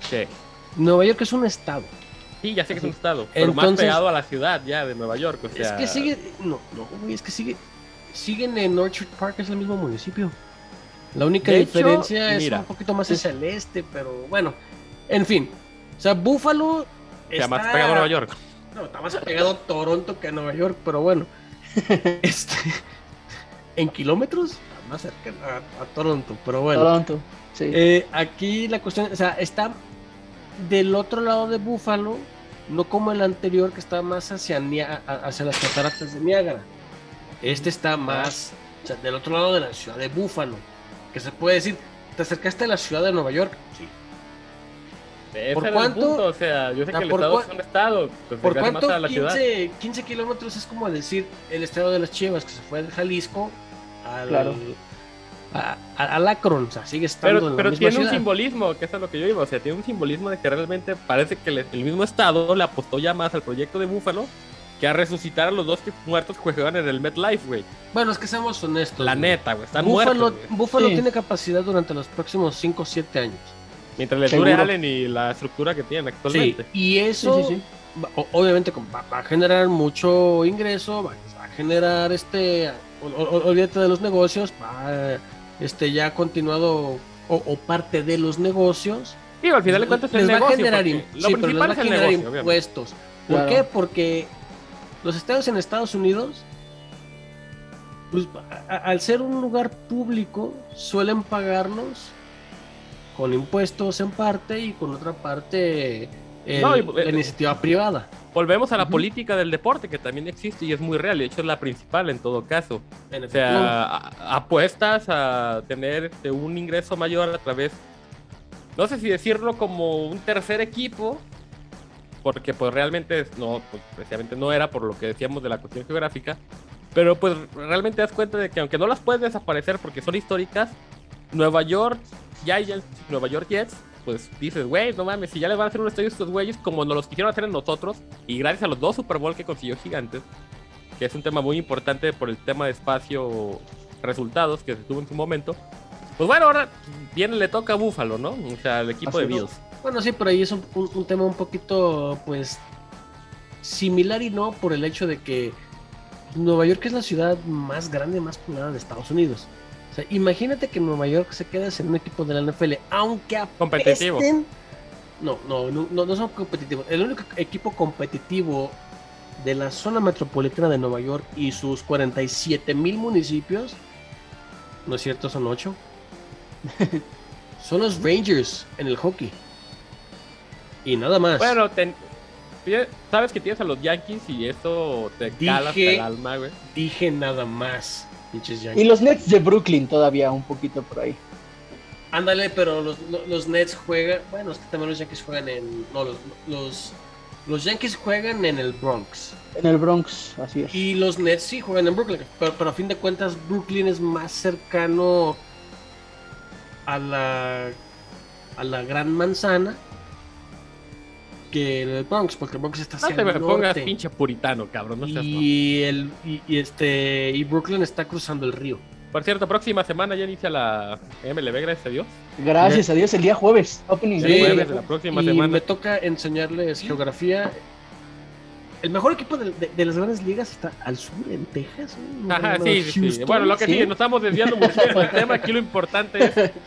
sí. Nueva York es un estado. Sí, ya sé que es un estado, pero más pegado a la ciudad ya de Nueva York. O sea, Es que sigue. No, no, güey, es que sigue. Siguen en Orchard Park, es el mismo municipio. La única De hecho, diferencia es mira. un poquito más hacia el este, pero bueno. En fin. O sea, Buffalo. o sea, más está- pegado a Nueva York. No, está más pegado a Toronto que a Nueva York, pero bueno. este. En kilómetros, está más cerca a, a Toronto, pero bueno. Toronto, sí. Eh, aquí la cuestión, o sea, está del otro lado de Búfalo, no como el anterior que está más hacia, hacia las cataratas de Niágara. Este está más o sea, del otro lado de la ciudad de Búfalo, que se puede decir, ¿te acercaste a la ciudad de Nueva York? Sí. Ese ¿Por era el cuánto? punto, O sea, yo sé Ah, que el ¿por estado es un estado. Pues ¿Por hace más cuánto? a la ciudad. 15, 15 kilómetros es como decir el estado de las Chivas, que se fue de Jalisco al, Claro. a, a- al Akron, o sea, sigue estando Pero, en la pero misma tiene un simbolismo, que eso es lo que yo iba. O sea, tiene un simbolismo de que realmente parece que el mismo estado le apostó ya más al proyecto de Búfalo que a resucitar a los dos que- muertos que juegan en el MetLife, güey. Bueno, es que seamos honestos. La güey. neta, güey. Están Búfalo, muertos. güey. Búfalo Sí. tiene capacidad durante los próximos 5 o 7 años. Mientras Seguro. dure Allen y la estructura que tienen actualmente. y eso, sí, sí. va- obviamente, va, va a generar mucho ingreso, va, va a generar este. o- o- olvídate de los negocios, va este, ya continuado o, o parte de los negocios. Digo, al final de cuentas es les el va a negocio. generar, sí, pero les principal va a generar negocio, obviamente. impuestos. ¿Por Claro. qué? Porque los estados en Estados Unidos, pues, a- a- al ser un lugar público, suelen pagarnos con impuestos en parte y con otra parte el- No, y- la iniciativa privada. Volvemos a la Ujú. política del deporte, que también existe y es muy real. Y de hecho es la principal en todo caso. En O sea, a- apuestas a tener este, un ingreso mayor a través, no sé si decirlo como un tercer equipo, porque pues realmente no, pues, precisamente no era por lo que decíamos de la cuestión geográfica, pero pues realmente te das cuenta de que aunque no las puedes desaparecer porque son históricas, Nueva York, Giants, Nueva York Jets, pues dices, güey, no mames, si ya les van a hacer un estadio a estos güeyes como nos los quisieron hacer en nosotros, y gracias a los dos Super Bowl que consiguió Gigantes, que es un tema muy importante por el tema de espacio resultados que se tuvo en su momento. Pues bueno, ahora viene, le toca a Búfalo, ¿no? O sea, el equipo Así de. Bills. Bueno, sí, pero ahí es un, un- un tema un poquito, pues, similar y no por el hecho de que Nueva York es la ciudad más grande, más poblada de Estados Unidos. O sea, imagínate que Nueva York se queda en un equipo de la NFL, aunque Competitivo. apesten- No, no, no, no, no son competitivos. El único equipo competitivo de la zona metropolitana de Nueva York y sus 47 mil municipios, no es cierto, son 8. son los Rangers en el hockey. Y nada más. Bueno, ten- sabes que tienes a los Yankees y eso te cala hasta Dije- el alma, güey. Dije nada más. Y los Nets de Brooklyn todavía un poquito por ahí. Ándale, pero los, los- los Nets juegan. Bueno, es que también los Yankees juegan en. No, los, los, los Yankees juegan en el Bronx. En el Bronx, así es. Y los Nets sí juegan en Brooklyn. Pero, pero a fin de cuentas, Brooklyn es más cercano a la, a la gran manzana que el Bronx, porque el Bronx está No hacia te me el pongas norte. pinche puritano, cabrón. No seas y, el, y, y este y Brooklyn está cruzando el río. Por cierto, próxima semana ya inicia la MLB, gracias a Dios. Gracias a Dios, el día jueves. Opening El Sí. day. jueves de la próxima y semana. me toca enseñarles geografía. El mejor equipo de, de- de las grandes ligas está al sur, en Texas. ¿no? Ajá, sí, sí. Bueno, lo que sí. sigue, nos estamos desviando mucho del tema. Aquí lo importante es.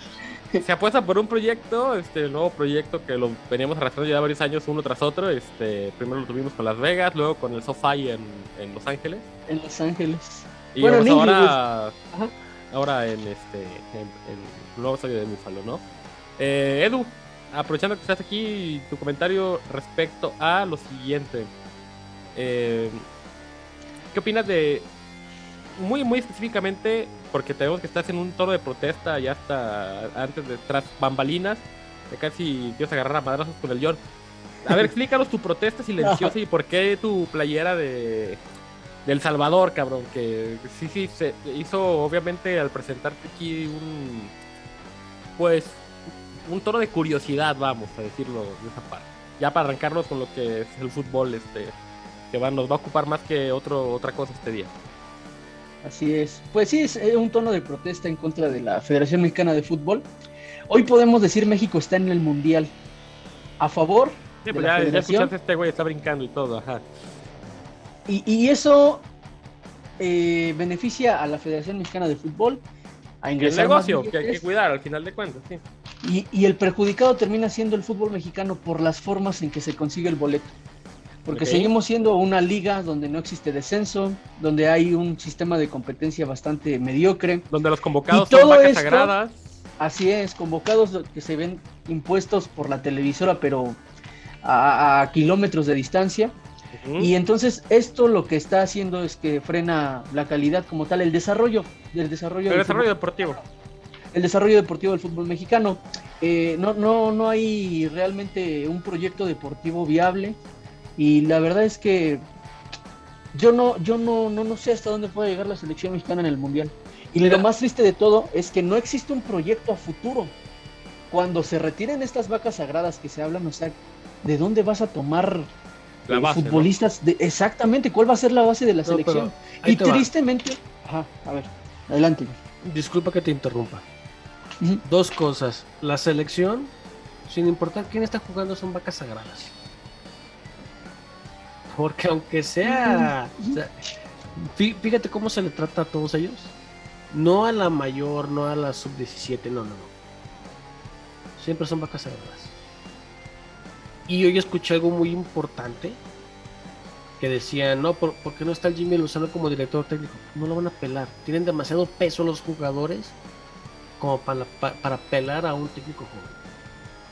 Se apuesta por un proyecto, este nuevo proyecto que lo veníamos arrastrando ya varios años uno tras otro. Este, primero lo tuvimos con Las Vegas, luego con el SoFi en, en Los Ángeles. En Los Ángeles. Y Bueno, ahora, Ajá. ahora en este en, en el nuevo estadio de Buffalo, ¿no? Eh, Edu, aprovechando que estás aquí, tu comentario respecto a lo siguiente. Eh, ¿Qué opinas de, muy, muy específicamente, porque tenemos que estás en un toro de protesta ya hasta antes de tras bambalinas, que casi te a agarrar a madrazos con el John. A ver, explícanos tu protesta silenciosa y por qué tu playera de del Salvador, cabrón, que sí, sí, se hizo obviamente al presentarte aquí un, pues, un tono de curiosidad, vamos a decirlo de esa parte. Ya para arrancarnos con lo que es el fútbol, este, que va, nos va a ocupar más que otro, otra cosa este día. Así es. Pues sí, es eh, un tono de protesta en contra de la Federación Mexicana de Fútbol. Hoy podemos decir México está en el Mundial. A favor. Sí, de pues la ya, escuchaste este güey, está brincando y todo, ajá. Y, y eso eh, beneficia a la Federación Mexicana de Fútbol a El ingresar más negocio, que hay que cuidar al final de cuentas, sí. y, y el perjudicado termina siendo el fútbol mexicano por las formas en que se consigue el boleto. Porque seguimos siendo una liga donde no existe descenso, donde hay un sistema de competencia bastante mediocre. Donde los convocados Y son todo vacas esto- sagradas. Así es, convocados que se ven impuestos por la televisora, pero a, a kilómetros de distancia. Y entonces esto lo que está haciendo es que frena la calidad como tal, el desarrollo del desarrollo, el desarrollo fútbol- deportivo. el desarrollo deportivo del fútbol mexicano. Eh, no, no, no hay realmente un proyecto deportivo viable y la verdad es que yo no, yo no, no, no sé hasta dónde puede llegar la selección mexicana en el mundial. Y Mira. lo más triste de todo es que no existe un proyecto a futuro. Cuando se retiren estas vacas sagradas que se hablan, o sea, ¿de dónde vas a tomar La eh, futbolistas? De, exactamente, ¿cuál va a ser la base de la No, selección? Y tristemente, ajá, a ver, adelante. Disculpa que te interrumpa. Dos cosas. La selección, sin importar quién está jugando, son vacas sagradas. Porque aunque sea... fíjate cómo se le trata a todos ellos. No a la mayor, no a la sub-17, no, no, no. Siempre son vacas sagradas. Y hoy escuché algo muy importante. Que decían, no, ¿por, por qué no está el Jimmy Lozano como director técnico? No lo van a pelar. Tienen demasiado peso los jugadores como para, pa- para pelar a un técnico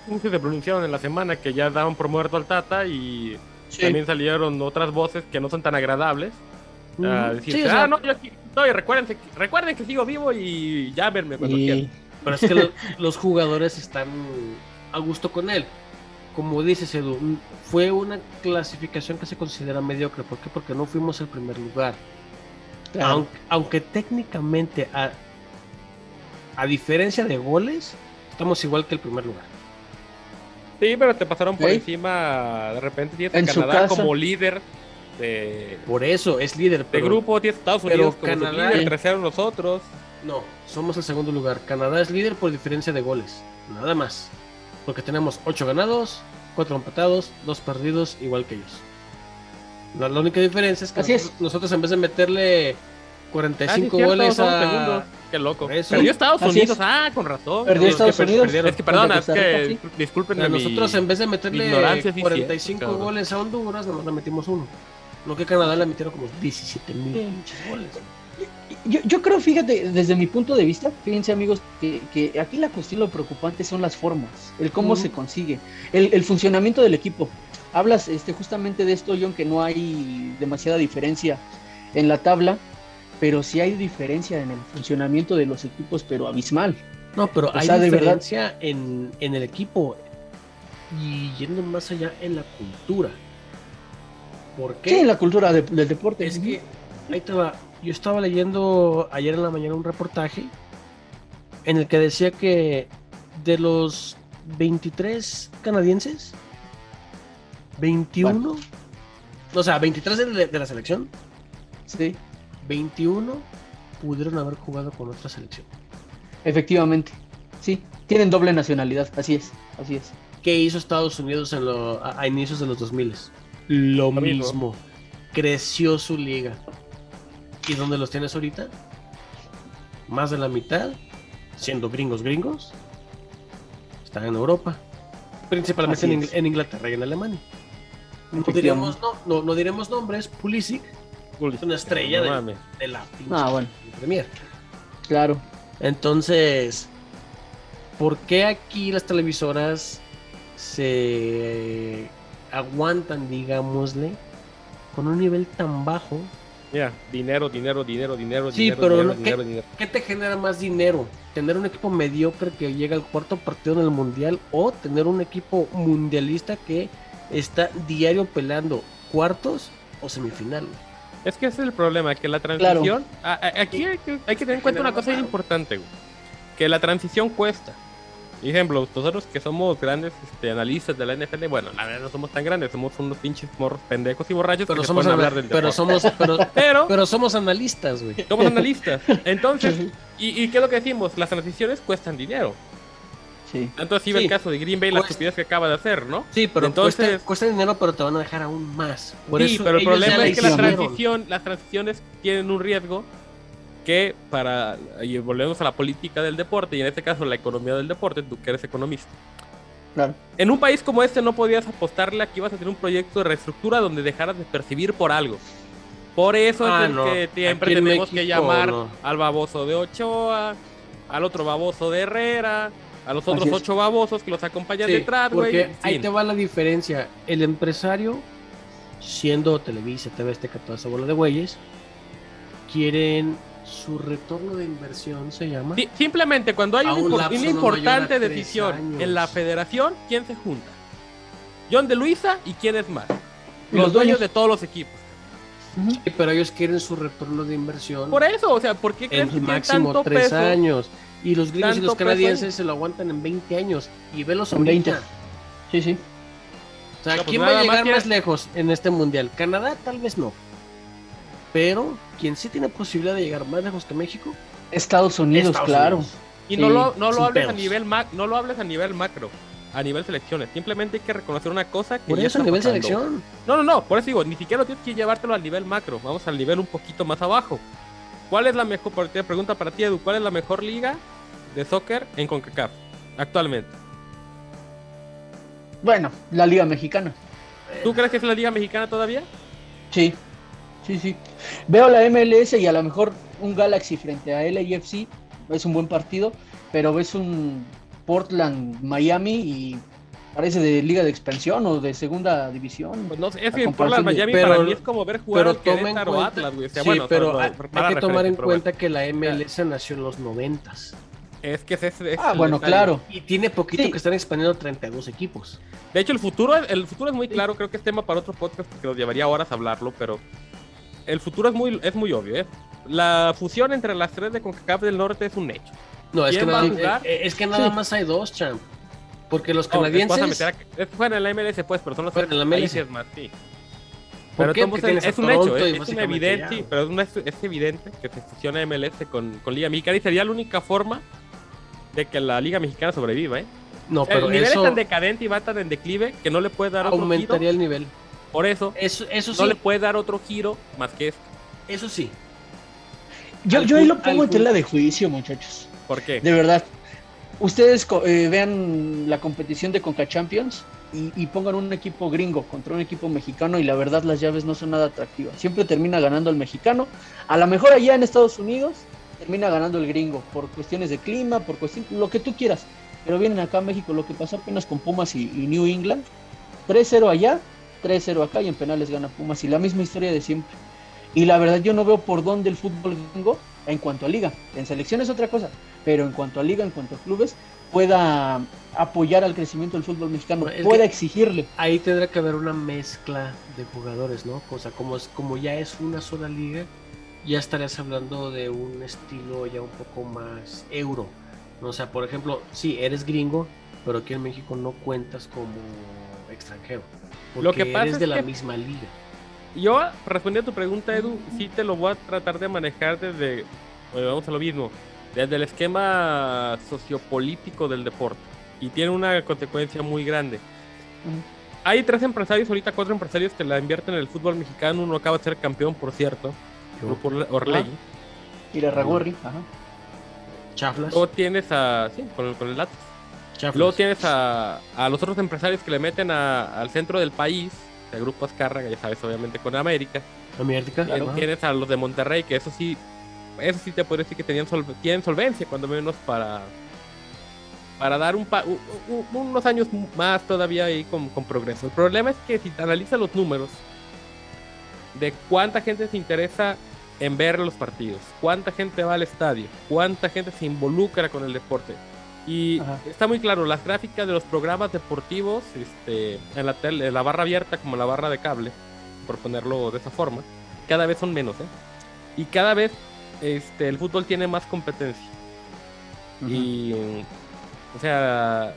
joven. Se pronunciaron en la semana que ya daban por muerto al Tata y también salieron otras voces que no son tan agradables. A decir, Sí, o sea, ah, no, yo aquí estoy, recuerden, que- recuerden que sigo vivo y llámenme cuando Y- quieran. Pero es que lo- los jugadores están a gusto con él. Como dices, Edu, mm, fue una clasificación que se considera mediocre. ¿Por qué? Porque no fuimos el primer lugar. Claro. Aunque, aunque técnicamente, a, a diferencia de goles, estamos igual que el primer lugar. Sí, pero te pasaron por encima, de repente tienes a En su Canadá casa. como líder de, Por eso es líder. de Pero grupo, tienes a Estados pero Unidos como Canadá- líder, tercero nosotros. No, somos el segundo lugar. Canadá es líder por diferencia de goles. Nada más. Porque tenemos 8 ganados, 4 empatados, 2 perdidos, igual que ellos. La, la única diferencia es que Así es. nosotros, nosotros en vez de meterle 45 Ah, sí, cierto, goles a... segundos. Qué loco. Eso. Perdió Estados Así Unidos, es. ah, con razón. Perdió Estados que Unidos. perdieron. Es que perdona, es que disculpen nosotros en vez de meterle ignorancia, sí, 45 cierto, cabrón. goles a Honduras, nomás le metimos uno. No que Canadá le metieron como 17 mil pinches goles. Yo, yo creo, fíjate, desde mi punto de vista, fíjense amigos, que, que aquí la cuestión lo preocupante son las formas, el cómo se consigue, el, el funcionamiento del equipo. Hablas este, justamente de esto, John, que no hay demasiada diferencia en la tabla, pero sí hay diferencia en el funcionamiento de los equipos, pero abismal. No, pero O hay sea, de diferencia en, en el equipo y yendo más allá en la cultura. ¿Por qué? Sí, en la cultura de- del deporte. Es que, ahí te va. Yo estaba leyendo ayer en la mañana un reportaje en el que decía que de los 23 canadienses, 21, o sea, 23 de, de la selección, Sí, 21 pudieron haber jugado con otra selección. efectivamente. Sí, tienen doble nacionalidad, así es, así es. ¿Qué hizo Estados Unidos en lo- a, a inicios de los 2000? Lo, Lo mismo. mismo. Creció su liga. ¿Y dónde los tienes ahorita? Más de la mitad, siendo gringos gringos, están en Europa. Principalmente en, Ingl- es. en Inglaterra y en Alemania. No diremos, no, no, no diremos nombres. Pulisic es una estrella No de, de la pinche Ah, bueno. Premier. Claro. Entonces, ¿por qué aquí las televisoras se aguantan, digámosle, con un nivel tan bajo? Mira, dinero, dinero, dinero, dinero, Sí, dinero, pero dinero, ¿qué? dinero, dinero. ¿Qué te genera más dinero? ¿Tener un equipo mediocre que llega al cuarto partido en el mundial o tener un equipo mundialista que está diario peleando cuartos o semifinal? Es que ese es el problema, que la transición. a- a- aquí hay que, hay que tener en cuenta una cosa bien importante, güey. Que la transición cuesta. Ejemplo, nosotros que somos grandes este, analistas de la NFL, bueno, la verdad no somos tan grandes, somos unos pinches morros pendejos y borrachos Pero que se somos, a ana- hablar del pero deporte. somos, pero, Pero, pero somos analistas, güey. somos analistas. Entonces, ¿y, ¿y qué es lo que decimos? Las transiciones cuestan dinero. Sí. Tanto así ve Sí. el caso de Green Bay, la estupidez que acaba de hacer, ¿no? Sí, pero Entonces- cuesta, cuesta dinero, pero te van a dejar aún más. Por sí, eso pero el problema es que la hicieron. transición, las transiciones tienen un riesgo que para, y volvemos a la política del deporte, y en este caso la economía del deporte, tú que eres economista. Claro. En un país como este no podías apostarle a que ibas a tener un proyecto de reestructura donde dejaras de percibir por algo. Por eso Ah, es el no. que siempre tenemos que llamar no. al baboso de Ochoa, al otro baboso de Herrera, a los otros ocho babosos que los acompañan Sí, detrás, güey. ahí te va la diferencia. El empresario, siendo Televisa, TV Azteca, toda esa bola de güeyes, quieren su retorno de inversión, se llama. Sí, simplemente cuando hay una, un impor- lapso una no importante decisión años. en la federación, ¿quién se junta? John de Luisa y quién es más. Los los dueños de todos los equipos. Sí, pero ellos quieren su retorno de inversión Por eso, o sea, ¿por qué crees que máximo tres peso? años. Y los gringos y los canadienses se lo aguantan en 20 años. Y velos En ahorita. 20. Sí, sí. O sea, No, pues ¿quién va a llegar más lejos en este mundial? Canadá tal vez no. Pero quien sí tiene posibilidad de llegar más lejos que México, Estados Unidos, Estados claro. Unidos. Y no Sí, lo, no lo hables a nivel ma- no lo hables a nivel macro, a nivel selecciones. Simplemente hay que reconocer una cosa que Por ya eso a nivel pasando. selección. No, no, no, por eso digo, ni siquiera tienes que llevártelo al nivel macro, vamos al nivel un poquito más abajo. ¿Cuál es la mejor, te pregunta para ti Edu, cuál es la mejor liga de soccer en CONCACAF actualmente? Bueno, la Liga Mexicana. ¿Tú crees que es la liga mexicana todavía? Sí, sí, sí. Veo la MLS y a lo mejor un Galaxy frente a LAFC es un buen partido, pero ves un Portland Miami y parece de liga de expansión o de segunda división. Pues no sé, es que por la comparación de- Miami pero- para mí es como ver jugar Pero al toma en Querétaro o cuenta, Atlas, güey. O sea, sí, bueno, pero no, hay, no, hay mala que tomar en pero cuenta que la MLS nació en los noventas. Es que es, Ah, es el bueno, detalle. claro. y tiene poquito Sí. que están expandiendo 32 equipos. De hecho, el futuro, el futuro es muy claro, creo que es tema para otro podcast que nos llevaría horas hablarlo, pero el futuro es muy, es muy obvio, ¿eh? La fusión entre las tres de CONCACAF del Norte es un hecho. No, es ¿Quién que, a nada, jugar? eh, es que nada Sí. más hay dos, champ. Porque los Oh, a canadienses. meter a- es- juegan en la MLS, pues, pero son los Juegan en la MLS. sí es más, sí. ¿Por Pero qué? Porque es, a es un hecho, es, es un evidente, ya. sí, pero es, una- es evidente que se fusiona MLS con, con Liga Mexicana y sería la única forma de que la Liga Mexicana sobreviva, ¿eh? No, O sea, pero el nivel eso es tan decadente y va tan en declive que no le puede dar otro aumentaría giro. el nivel. Por eso, Eso, eso sí. no le puede dar otro giro más que este. Eso sí. Yo, yo ahí lo pongo en tela de juicio, muchachos. ¿Por qué? De verdad. Ustedes co- eh, vean la competición de Conca Champions y, y pongan un equipo gringo contra un equipo mexicano y la verdad las llaves no son nada atractivas. Siempre termina ganando el mexicano. A lo mejor allá en Estados Unidos termina ganando el gringo por cuestiones de clima, por cuestiones, lo que tú quieras. Pero vienen acá a México, lo que pasó apenas con Pumas y, y New England. 3-0 allá, 3-0 acá y en penales gana Pumas y la misma historia de siempre. Y la verdad yo no veo por dónde el fútbol gringo en cuanto a liga. En selección es otra cosa, pero en cuanto a liga, en cuanto a clubes, pueda apoyar al crecimiento del fútbol mexicano, Es pueda exigirle. Ahí tendrá que haber una mezcla de jugadores, ¿no? O sea, como, es, como ya es una sola liga, ya estarías hablando de un estilo ya un poco más euro. ¿no? O sea, por ejemplo, sí, eres gringo, pero aquí en México no cuentas como extranjero. Porque Lo que pasa eres es de la que- misma liga. Yo, respondiendo a tu pregunta, Edu, sí te lo voy a tratar de manejar desde, vamos a lo mismo, desde el esquema sociopolítico del deporte. Y tiene una consecuencia muy grande. Hay tres empresarios, ahorita cuatro empresarios que la invierten en el fútbol mexicano. Uno acaba de ser campeón, por cierto, Grupo Orle- Orlegui. Ir a Ragorri, ajá. Chaflas. Luego tienes a, sí, con el, con el Atlas. Chaflas. Luego tienes a, a los otros empresarios que le meten a- al centro del país, el Grupo Azcárraga, ya sabes, obviamente con América. América. Ajá. Tienes a los de Monterrey, que eso sí, eso sí te podría decir que tenían solve- tienen solvencia, cuando menos para para dar un pa- u- u- unos años más todavía ahí con, con progreso. El problema es que si te analizas los números de cuánta gente se interesa en ver los partidos, cuánta gente va al estadio, cuánta gente se involucra con el deporte. Y Ajá. está muy claro, las gráficas de los programas deportivos este, en la tele, la barra abierta como la barra de cable, por ponerlo de esa forma, cada vez son menos, ¿eh? Y cada vez este, el fútbol tiene más competencia. Y, o sea,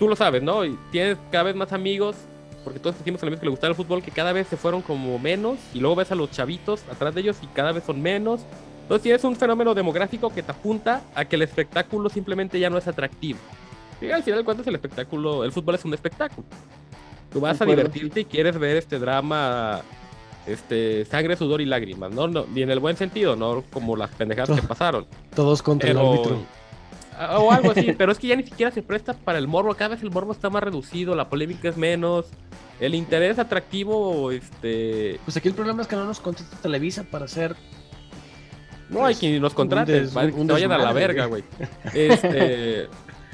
tú lo sabes, ¿no? Y tienes cada vez más amigos, porque todos decimos a los que le gustaba el fútbol, que cada vez se fueron como menos, y luego ves a los chavitos atrás de ellos y cada vez son menos. Entonces tienes un fenómeno demográfico que te apunta a que el espectáculo simplemente ya no es atractivo. Y al final de cuentas el espectáculo, el fútbol es un espectáculo. Tú vas a divertirte y quieres ver este drama, este sangre, sudor y lágrimas, ¿no? no y en el buen sentido, no como las pendejadas que pasaron. Todos contra el árbitro. O algo así, pero es que ya ni siquiera se presta para el morbo. Cada vez el morbo está más reducido, la polémica es menos. El interés atractivo, este. Pues aquí el problema es que no nos contrata Televisa para hacer. No hay quien nos contrate, vayan a la verga, güey. Este.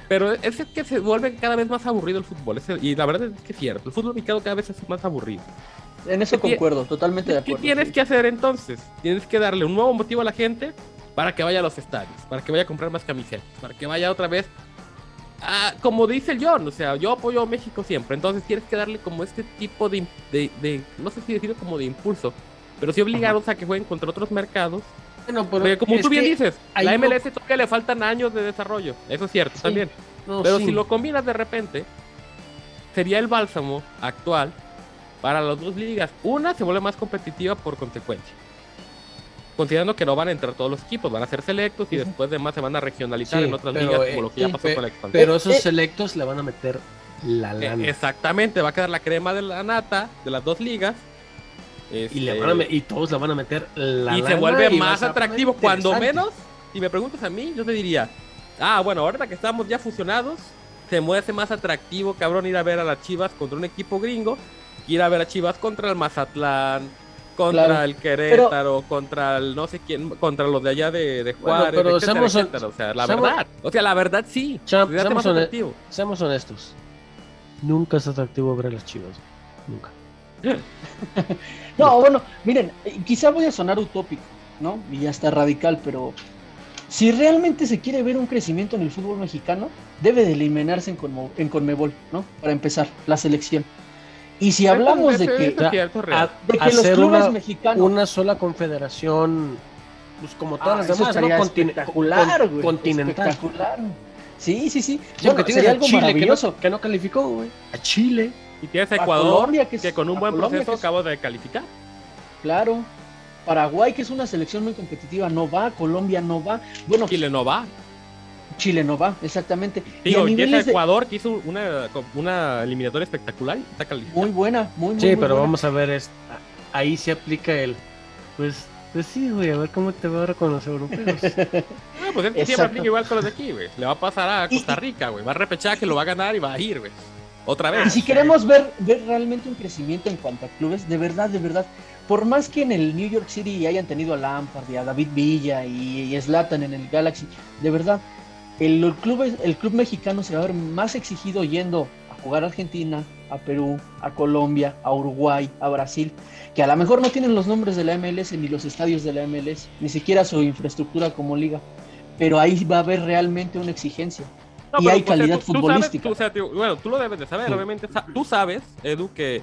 Pero es que se vuelve cada vez más aburrido el fútbol. y la verdad es que es cierto. El fútbol mexicano cada vez es más aburrido. En eso concuerdo, totalmente de acuerdo. ¿Qué tienes que hacer entonces? Tienes que darle un nuevo motivo a la gente para que vaya a los estadios, para que vaya a comprar más camisetas, para que vaya otra vez a, como dice el John, o sea, yo apoyo a México siempre, entonces tienes que darle como este tipo de, de, no sé si decirlo como de impulso, pero sí obligados a que jueguen contra otros mercados. Bueno, pero como tú bien dices, la MLS todavía le faltan años de desarrollo, eso es cierto también. pero si lo combinas de repente, sería el bálsamo actual para las dos ligas. Una se vuelve más competitiva por consecuencia considerando que no van a entrar todos los equipos, van a ser selectos y después de más se van a regionalizar en otras ligas como lo que ya eh, pasó con la expansión. Pero esos selectos le van a meter la eh, lana. exactamente, va a quedar la crema de la nata de las dos ligas. y, le van a y todos le van a meter la y se vuelve más atractivo. Cuando menos, si me preguntas a mí, yo te diría, ah, bueno, ahorita que estamos ya fusionados, se mueve más atractivo, cabrón, ir a ver a las Chivas contra un equipo gringo, ir a ver a Chivas contra el Mazatlán, contra el Querétaro, contra el no sé quién, contra los de allá de, de Juárez, pero o sea, la verdad, o sea, la verdad sí, seamos, honestos. Nunca es atractivo ver a las Chivas, nunca. no, bueno, miren, quizá voy a sonar utópico, ¿no? Y hasta radical, pero si realmente se quiere ver un crecimiento en el fútbol mexicano, debe de eliminarse en, en Conmebol, ¿no? Para empezar, la selección. Y si hablamos de que, los clubes mexicanos. Una sola confederación, pues como todas las ah, demás, ¿no? espectacular, continental. Espectacular. Sí, sí, sí. Bueno, que sería algo Chile, maravilloso. Que no, calificó, güey. A Chile. Y tienes a Ecuador, que, con un buen proceso acabo de calificar. Claro. Paraguay, que es una selección muy competitiva, no va. Colombia no va. Bueno, Chile no va. Chile no va, exactamente. Digo, y, a Ecuador que hizo una, una eliminatoria espectacular. Está muy buena, muy, muy Sí, pero vamos a ver, es, ahí se aplica el. Pues, pues sí, güey, a ver cómo te va ahora con los europeos. ah, pues él siempre aplica igual con los de aquí, güey. Le va a pasar a Costa Rica, güey. Va a repechar que lo va a ganar y va a ir, güey. Otra vez. Y si queremos ver, ver realmente un crecimiento en cuanto a clubes, de verdad, de verdad, por más que en el New York City hayan tenido a Lampard y a David Villa y, y Slatan en el Galaxy, de verdad, el club, el club mexicano se va a ver más exigido yendo a jugar a Argentina, a Perú, a Colombia, a Uruguay, a Brasil, que a lo mejor no tienen los nombres de la MLS ni los estadios de la MLS, ni siquiera su infraestructura como liga, pero ahí va a haber realmente una exigencia. y hay pues, calidad futbolística. bueno, tú lo debes de saber, obviamente. Tú sabes, Edu, que,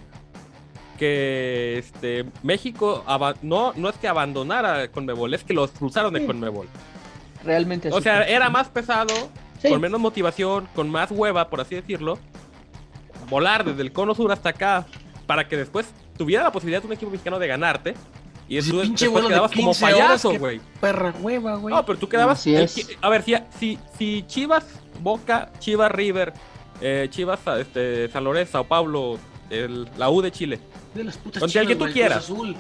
que este, México no, no es que abandonara Conmebol, es que lo expulsaron de Conmebol realmente. O sea, era más pesado, con menos motivación, con más hueva, por así decirlo, volar desde el cono sur hasta acá para que después tuviera la posibilidad de un equipo mexicano de ganarte. Y eso después quedabas como payaso, güey. Perra hueva, güey. No, pero tú quedabas. a ver, si, si, Chivas, Boca, Chivas River, eh, Chivas este, San Lorenzo, Sao Paulo, el, la U de Chile. De las putas Con el que tú quieras. Azul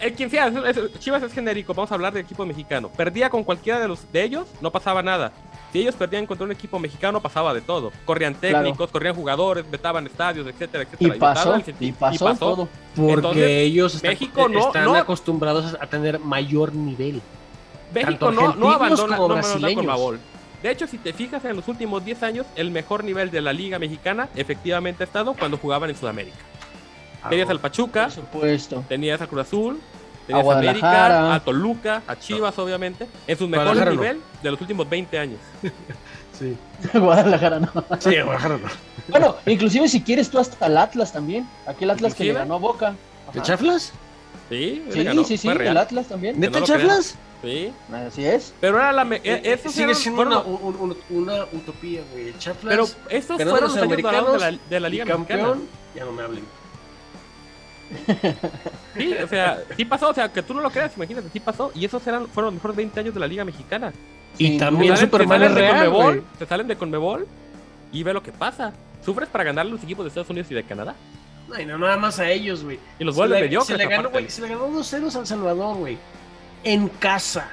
el quien sea, Chivas es genérico, vamos a hablar del equipo mexicano. Perdía con cualquiera de los de ellos, no pasaba nada. Si ellos perdían contra un equipo mexicano, pasaba de todo. Corrían técnicos, corrían jugadores, vetaban estadios, etcétera, etcétera. Y pasó, y, pasó, todo. Porque ellos están, México no, están acostumbrados a tener mayor nivel. México no, no abandona, como no De hecho, si te fijas en los últimos 10 años, el mejor nivel de la Liga Mexicana efectivamente ha estado cuando jugaban en Sudamérica. Tenías al Pachuca, tenías a Cruz Azul, tenías a, América, a Toluca, a Chivas, obviamente, en su mejor nivel de los últimos 20 años. sí. Guadalajara no. Sí, Guadalajara no. Bueno, inclusive si quieres tú hasta el Atlas también. Aquel Atlas que le ganó a Boca. ¿De Chaflas? Sí, Sí, ganó, sí, sí, el. Atlas también. ¿Neta, no chaflas? Sí, Así es. pero era la. me- Eh, eh, eh, sigue eran- siendo fueron- una, un- un- una utopía, güey. Chaflas, Pero estos fueron los los años de la, americanos de la y Liga campeón, Mexicana. ya no me hablen. Sí, o sea, sí pasó, o sea, que tú no lo creas, imagínate, sí pasó. Y esos eran, fueron los mejores 20 años de la Liga Mexicana. Y también. Salen- Superman te es salen de real, Conmebol, te salen de Conmebol y ve lo que pasa. Sufres para ganar los equipos de Estados Unidos y de Canadá. No, y no nada más a ellos, güey. Y los le- mediocres. Se le ganó, güey, se le ganó 2-0 al Salvador, güey. En casa.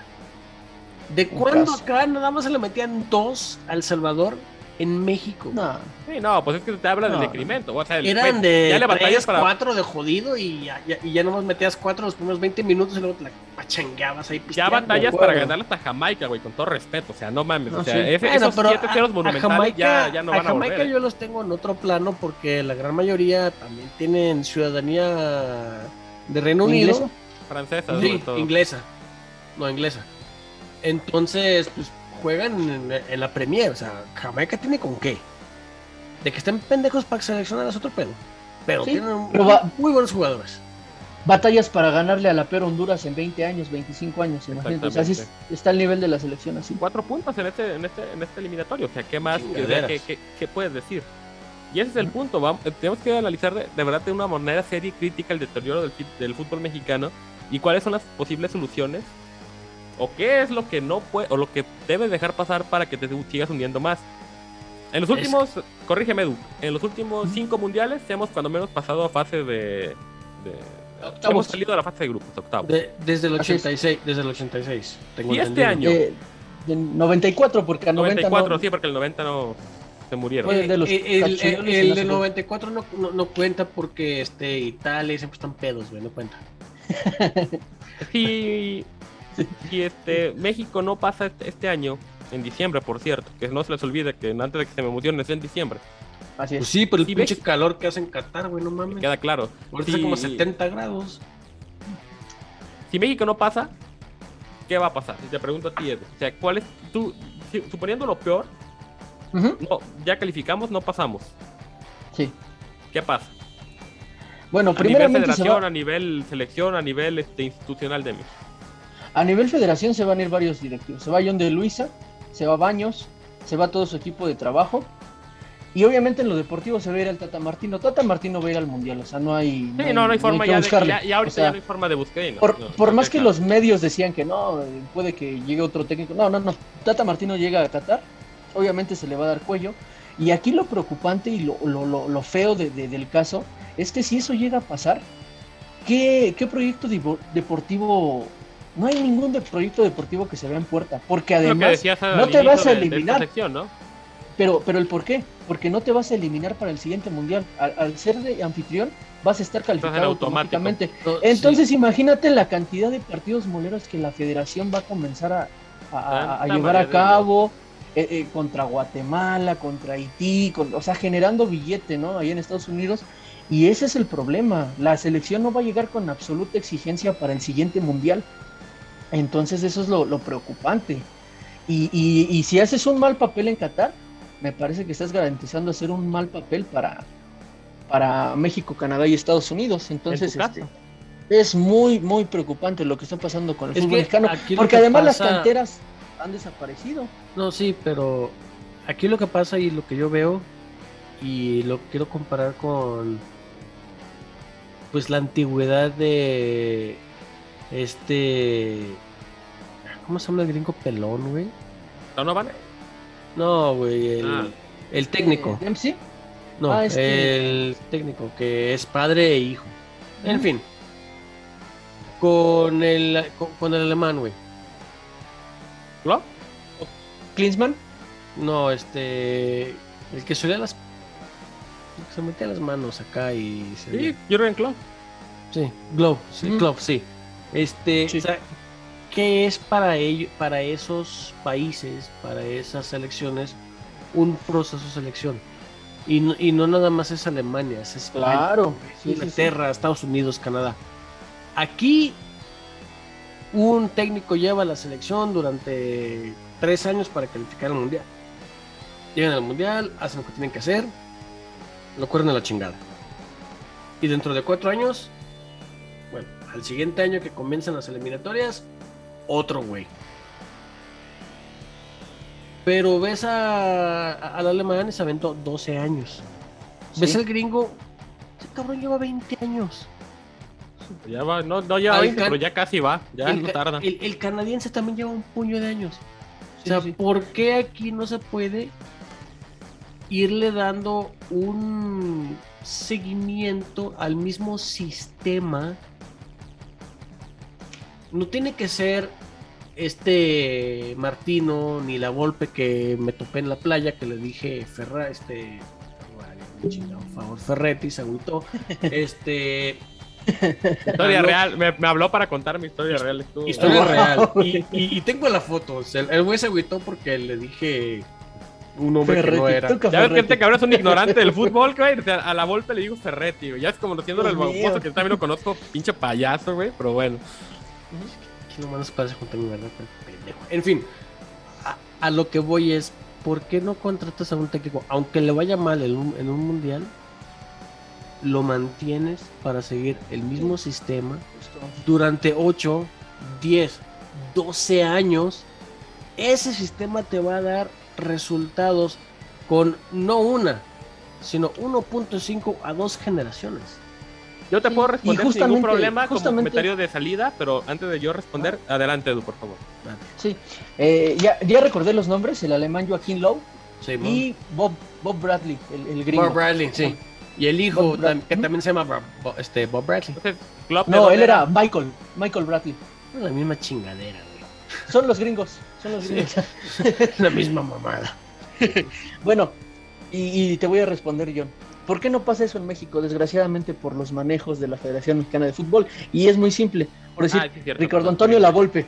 ¿De cuándo acá nada más se le metían dos al Salvador en México? No, Sí, no, pues es que te habla del No. decremento. O sea, el- Eran pues, de ya le batallas 3, para. 4 de jodido y ya, ya- y ya nomás metías 4 los primeros 20 minutos y luego te la pachangueabas ahí Ya batallas para ganarle hasta Jamaica, güey, con todo respeto. O sea, no mames. o No, sea, sí. ese- Bueno, esos pero 7 a- ceros a monumentales Jamaica, ya, ya no a van a Jamaica volver. yo los tengo en otro plano porque la gran mayoría también tienen ciudadanía de Reino Unido. ¿Inglesa? Francesa, sobre Sí, todo. inglesa. No, inglesa. Entonces, pues juegan en, en la Premier. O sea, Jamaica tiene con qué. De que estén pendejos para seleccionar es otro pedo. Pero Sí, tienen pero va- muy buenos jugadores. batallas para ganarle a la Peor Honduras en 20 años, 25 años, imagínate. O sea, así es- está el nivel de la selección así. Cuatro puntos en este, en este, en este eliminatorio. O sea, ¿qué más? ¿Qué, Chingaderas. qué- qué- qué puedes decir? Y ese es el punto. Vamos, eh, tenemos que analizar de, de verdad de una manera seria y crítica el deterioro del, del fútbol mexicano y cuáles son las posibles soluciones o qué es lo que no puede o lo que debes dejar pasar para que te sigas hundiendo más. En los Es- últimos, corrígeme Edu, en los últimos cinco mundiales hemos cuando menos pasado a fase de... de- Octavos. hemos salido a la fase de grupos, octavos. De- desde el Así es. 86. Desde el 86. Tengo Y este entendido. año. Eh, de 94, porque a 90 94, no- sí, porque el 90 no se murieron. De los Eh, el, el- el y no de se fue. 94 no, no, no cuenta porque este, Italia siempre están pedos, güey, no cuenta. Si, si este México no pasa este, este año, en diciembre, por cierto, que no se les olvide que antes de que se me emocionen es en diciembre, Así Pues es. sí, pero el Sí, pinche ves. calor que hace en Qatar, güey, no mames. queda claro. Ahorita Sí. como 70 grados. Si México no pasa, ¿qué va a pasar? Y te pregunto a ti, Edu. O sea, ¿cuál es tú, si- suponiendo lo peor, no, ya calificamos, no pasamos. Sí. ¿Qué pasa? Bueno, A nivel primeramente federación, va, a nivel selección, a nivel este, institucional de México. A nivel federación se van a ir varios directivos. Se va John de Luisa, se va Baños, se va todo su equipo de trabajo. Y obviamente en lo deportivo se va a ir el Tata Martino. Tata Martino va a ir al mundial, o sea, no hay. Sí, no, no hay forma ya de buscarle. ya, ya ahorita O sea, ya no hay forma de buscar. no, Por, más que claro. los medios decían que no, puede que llegue otro técnico. No, no, no. Tata Martino llega a Qatar, obviamente se le va a dar cuello. Y aquí lo preocupante y lo, lo, lo, lo feo de- de- del caso es que si eso llega a pasar, ¿qué, qué proyecto deportivo? No hay ningún de- proyecto deportivo que se vea en puerta. Porque además, no te vas a de- de esta eliminar. sección, ¿no? pero, pero el por qué, porque no te vas a eliminar para el siguiente mundial. Al, al ser de anfitrión, vas a estar calificado automáticamente. No, Entonces imagínate la cantidad de partidos moleros que la federación va a comenzar a, a- a- a Tanta llevar a cabo eh, eh, contra Guatemala, contra Haití, con- o sea, generando billete, ¿no? Ahí en Estados Unidos. Y ese es el problema. La selección no va a llegar con absoluta exigencia para el siguiente mundial. Entonces eso es lo, lo preocupante. Y, y- y si haces un mal papel en Qatar, me parece que estás garantizando hacer un mal papel para, para México, Canadá y Estados Unidos. Entonces, En este, es muy, muy preocupante lo que está pasando con el Es fútbol mexicano. Porque que además las canteras han desaparecido. No, sí, pero aquí lo que pasa y lo que yo veo y lo quiero comparar con pues la antigüedad de este ¿cómo se llama el gringo pelón, güey? ¿Donovan? No, güey, el, Ah. el técnico. ¿Dempsey? No, ah, este- el técnico que es padre e hijo. En fin. Con el con, con el alemán, güey. ¿Lo? Klinsmann. No, este el que solía las el que se metía las manos acá y se Sí, Jürgen Klopp. Sí, Glove, sí. Klopp, sí. Este, Sí. o sea, ¿qué es para ellos, para esos países, para esas selecciones, un proceso de selección? Y no, y no nada más es Alemania, es España, Claro. Sí, sí. Inglaterra, Estados Unidos, Canadá. Aquí un técnico lleva la selección durante tres años para calificar al mundial. Llegan al mundial, hacen lo que tienen que hacer, lo corren a la chingada. Y dentro de cuatro años, Al siguiente año que comienzan las eliminatorias, otro güey. Pero ves a, a- al alemán y se aventó 12 años. Ves al gringo, ese cabrón lleva 20 años. Ya va, no, no lleva Al 20, can- pero ya casi va. Ya el, no tarda. el- el canadiense también lleva un puño de años. O sea, sí. ¿por qué aquí no se puede irle dando un seguimiento al mismo sistema? No tiene que ser este Martino ni la Volpe que me topé en la playa que le dije Ferra, este por favor, Ferretti se agüitó. Este Historia habló- real. Me, me habló para contar mi historia real. estuvo- Historia real. Y, y- y tengo la foto. o sea, el- güey se agüitó porque le dije un nombre que no era. Ya ves que este cabrón es un ignorante del fútbol, güey. O sea, a la Volpe le digo Ferretti, güey. Ya es como haciendo el baboso que también lo conozco, pinche payaso, güey. Pero bueno. Parece junto a mi verdad, pendejo. En fin, a, a lo que voy es: ¿por qué no contratas a un técnico, aunque le vaya mal en un, en un mundial? Lo mantienes para seguir el mismo sistema durante 8, 10, 12 años, ese sistema te va a dar resultados con no una, sino 1.5 a 2 generaciones. Yo te Sí, puedo responder sin ningún problema como comentario de salida, pero antes de yo responder, adelante, Edu, por favor. Sí, eh, ya, ya recordé los nombres, el alemán Joaquín Lowe Sí, y Bob, Bob Bradley, el, el gringo. Bob Bradley, sí. Y el hijo, tam- que también se llama Bob, Bob- este, Bob Bradley. Entonces, Klopp, ¿de No, él era Michael, Michael Bradley. Es la misma chingadera, güey. Son los gringos, son los Sí. gringos. la misma mamada. Bueno, y, y te voy a responder, John. ¿Por qué no pasa eso en México? Desgraciadamente por los manejos de la Federación Mexicana de Fútbol. Y es muy simple. Por decir, Ah, sí, cierto, Ricardo. Antonio Lavolpe.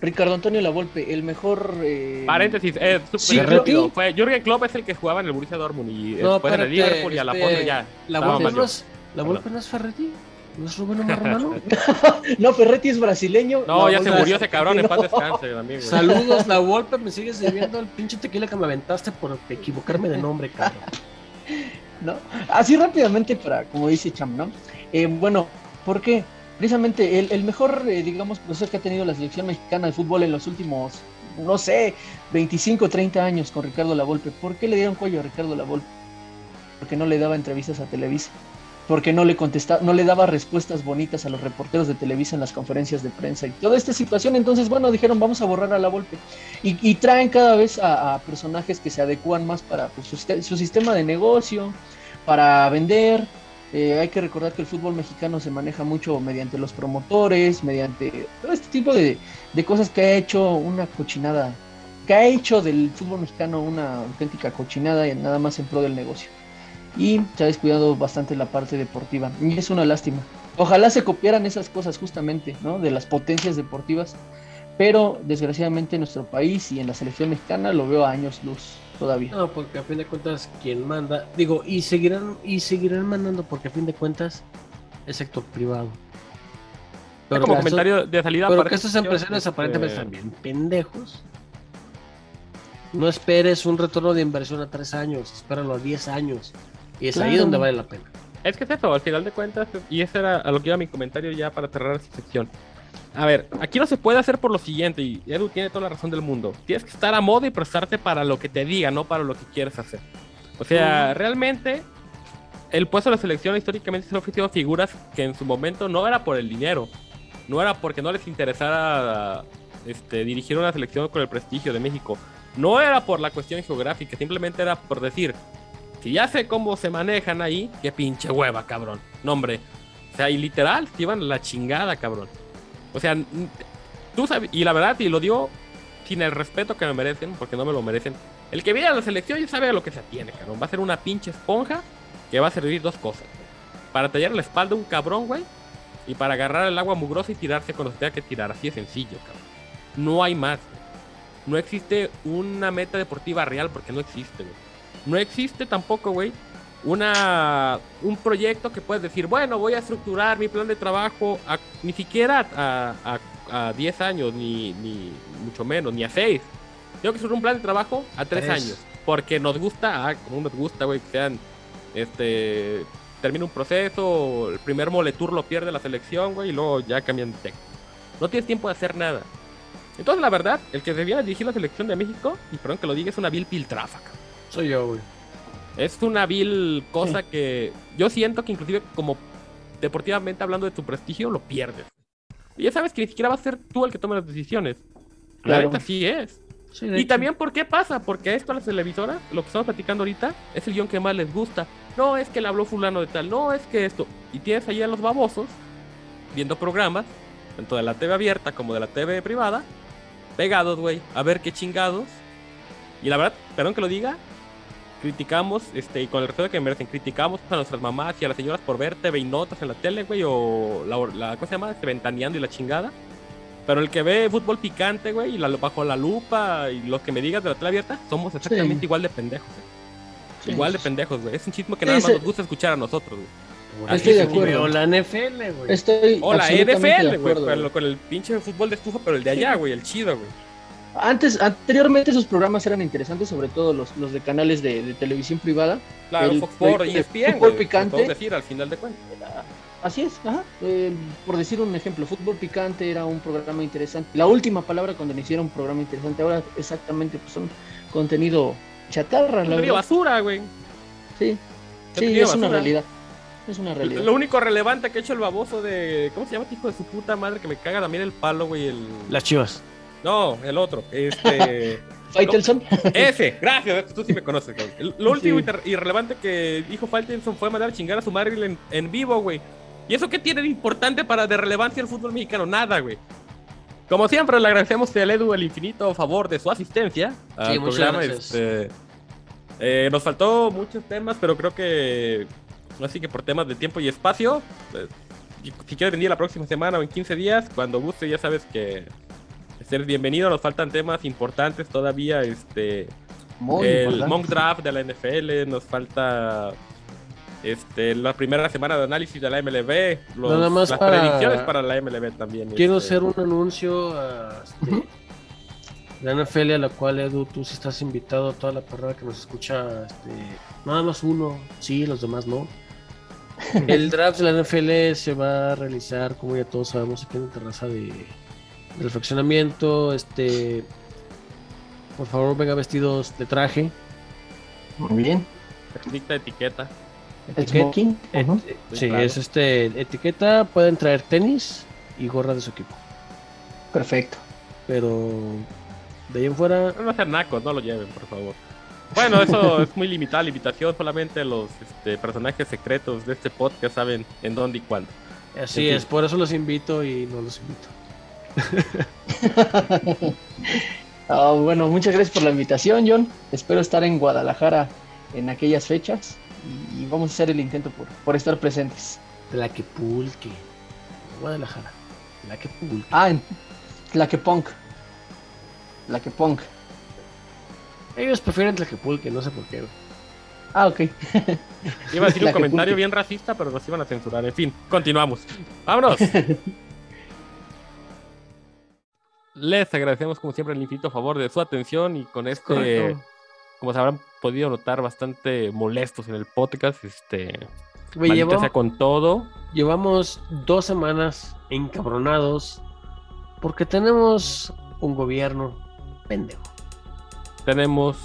Ricardo Antonio Lavolpe, el mejor... eh, Paréntesis, eh, Sí, rápido. Fue Jürgen Klopp es el que jugaba en el Borussia Dortmund y No, después en el Liverpool y a la este, postre ya. La Volpe no es, la Volpe no es Ferretti, no es Rubén Omar Romano. No, Ferretti es brasileño. No, ya se murió ese cabrón, en paz descanse, amigo. Saludos, la Volpe, me sigues debiendo el pinche tequila que me aventaste por equivocarme de nombre, cabrón. ¿no? Así rápidamente para, como dice Cham, ¿no? Eh, bueno, ¿por qué? Precisamente el, mejor, eh, digamos, proceso que ha tenido la selección mexicana de fútbol en los últimos, no sé, 25, 30 años con Ricardo Lavolpe. ¿Por qué le dieron cuello a Ricardo Lavolpe? Porque no le daba entrevistas a Televisa. Porque no le contestaba, no le daba respuestas bonitas a los reporteros de Televisa en las conferencias de prensa y toda esta situación. Entonces, bueno, dijeron, vamos a borrar a la Volpe. Y, y traen cada vez a, personajes que se adecúan más para pues, su sistema de negocio, para vender. Eh, hay que recordar que el fútbol mexicano se maneja mucho mediante los promotores, mediante todo este tipo de, de cosas que ha hecho una cochinada, que ha hecho del fútbol mexicano una auténtica cochinada y nada más en pro del negocio. Y se ha descuidado bastante la parte deportiva. Y es una lástima. Ojalá se copiaran esas cosas justamente, ¿no? De las potencias deportivas. Pero desgraciadamente en nuestro país y en la selección mexicana lo veo a años luz todavía. No, porque a fin de cuentas, quien manda, digo, y seguirán, y seguirán mandando, porque a fin de cuentas es sector privado. como que estos- comentario de salida. pero para que estos empresarios este, aparentemente están bien pendejos. No esperes un retorno de inversión a tres años, espéralo a 10 años. Y es ahí Claro. donde vale la pena. Es que es eso, al final de cuentas, y ese era a lo que iba mi comentario ya para cerrar esta sección. A ver, aquí no se puede hacer por lo siguiente, y Edu tiene toda la razón del mundo. Tienes que estar a moda y prestarte para lo que te diga, no para lo que quieres hacer. O sea, realmente, el puesto de la selección históricamente se ha ofrecido a figuras que en su momento no era por el dinero, no era porque no les interesara este, dirigir una selección con el prestigio de México, no era por la cuestión geográfica, simplemente era por decir, si ya sé cómo se manejan ahí, qué pinche hueva, cabrón. No, hombre. O sea, y literal, te iban la chingada, cabrón. O sea, tú sabes, y la verdad, y lo digo sin el respeto que me merecen, porque no me lo merecen. El que viene a la selección ya sabe a lo que se atiene, cabrón. Va a ser una pinche esponja que va a servir dos cosas. Para tallar la espalda a un cabrón, güey. Y para agarrar el agua mugrosa y tirarse cuando se tenga que tirar. Así de sencillo, cabrón. No hay más. No existe una meta deportiva real porque no existe, güey. No existe tampoco, güey, una un proyecto que puedes decir, bueno, voy a estructurar mi plan de trabajo a- ni siquiera a, a, a 10 años, ni, ni mucho menos, ni a 6. Tengo que hacer un plan de trabajo a 3 Tres. años. Porque nos gusta, ah, como nos gusta, güey, que sean este termina un proceso, el primer moletour lo pierde la selección, güey, y luego ya cambian de técnico. No tienes tiempo de hacer nada. Entonces, la verdad, el que debía dirigir la selección de México, y perdón que lo diga, es una vil piltrafa, cabrón. Soy yo, güey. Es una vil cosa que yo siento que inclusive como deportivamente hablando de tu prestigio, lo pierdes. Y ya sabes que ni siquiera va a ser tú el que tome las decisiones. La Claro. neta sí es. Sí, Y hecho. también, ¿por qué pasa? Porque esto a las televisoras, lo que estamos platicando ahorita, es el guion que más les gusta. No es que le habló fulano de tal, no es que esto. Y tienes ahí a los babosos viendo programas, tanto de la TV abierta como de la TV privada, pegados, güey, a ver qué chingados. Y la verdad, perdón que lo diga, criticamos, este, y con el respeto que merecen, criticamos a nuestras mamás y a las señoras por ver TV y notas en la tele, güey, o la, la ¿cómo se llama? Este, ventaneando y la chingada. Pero el que ve fútbol picante, güey, y la, bajo la lupa, y los que me digas de la tele abierta, somos exactamente Sí. igual de pendejos, güey. Sí. Igual de pendejos, güey. Es un chisme que nada más sí. nos gusta escuchar a nosotros, güey. Bueno, Estoy de acuerdo. O la NFL, güey. Estoy O la NFL, güey. con el pinche fútbol de estufa, pero el de allá, güey, el chido, güey. Antes, anteriormente esos programas eran interesantes, sobre todo los, los de canales de, de televisión privada. Claro, El Fox Sports y ESPN, fútbol güey. picante. Decir al final de cuentas. Así es, ajá. Eh, por decir un ejemplo, Fútbol Picante era un programa interesante. La última palabra cuando le hicieron un programa interesante, ahora exactamente pues son contenido chatarra, la Contenido verdad. basura, güey. Sí, sí, es una realidad. Es una realidad. Lo único relevante que ha hecho el baboso de. ¿Cómo se llama hijo de su puta madre? Que me caga también el palo, güey. El... Las chivas. No, el otro. Este. Faitelson, Ese, gracias, tú sí me conoces, güey. Lo último Sí. irrelevante que dijo Faitelson fue mandar a chingar a su madre en, en vivo, güey. ¿Y eso qué tiene de importante para de relevancia el fútbol mexicano? Nada, güey. Como siempre, le agradecemos a Edu el infinito favor de su asistencia al Sí, muchas programa. gracias. este, eh, nos faltó muchos temas, pero creo que así que por temas de tiempo y espacio, eh, y si quieres venir la próxima semana o en 15 días, cuando guste, ya sabes que ser bienvenido. Nos faltan temas importantes todavía. Este, muy el importante. mock draft de la NFL, nos falta este, la primera semana de análisis de la MLB, los- Nada más las para- predicciones para la MLB también. Quiero este. hacer un anuncio a este, la NFL, a la cual Edu, tú sí estás invitado, toda la parrada que nos escucha, este, nada más uno, sí, los demás no. El draft de la NFL se va a realizar, como ya todos sabemos, aquí en la terraza de, del fraccionamiento. Este, por favor, venga vestidos de traje. Muy bien. Estricta etiqueta. etiqueta- Smoking. et- ujú. sí, claro. es este etiqueta. Pueden traer tenis y gorra de su equipo. Perfecto. Pero de ahí en fuera, No sean nacos, no lo lleven, por favor. Bueno, eso es muy limitada la invitación. Solamente los este, personajes secretos de este podcast saben en dónde y cuándo. así En fin. es. Por eso los invito y no los invito. Ah, bueno, muchas gracias por la invitación, John. Espero estar en Guadalajara en aquellas fechas y vamos a hacer el intento por, por estar presentes. Tlaquepulque. Guadalajara. Tlaquepulque. Ah, en Tlaquepunk. Tlaquepunk. Ellos prefieren Tlaquepulque, no sé por qué. Ah, ok. Iba a decir un comentario bien racista, pero nos iban a censurar. En fin, continuamos. ¡Vámonos! Les agradecemos como siempre el infinito favor de su atención y con este, Correcto. como se habrán podido notar, bastante molestos en el podcast. Este, sea con todo. llevamos dos semanas encabronados porque tenemos un gobierno pendejo. Tenemos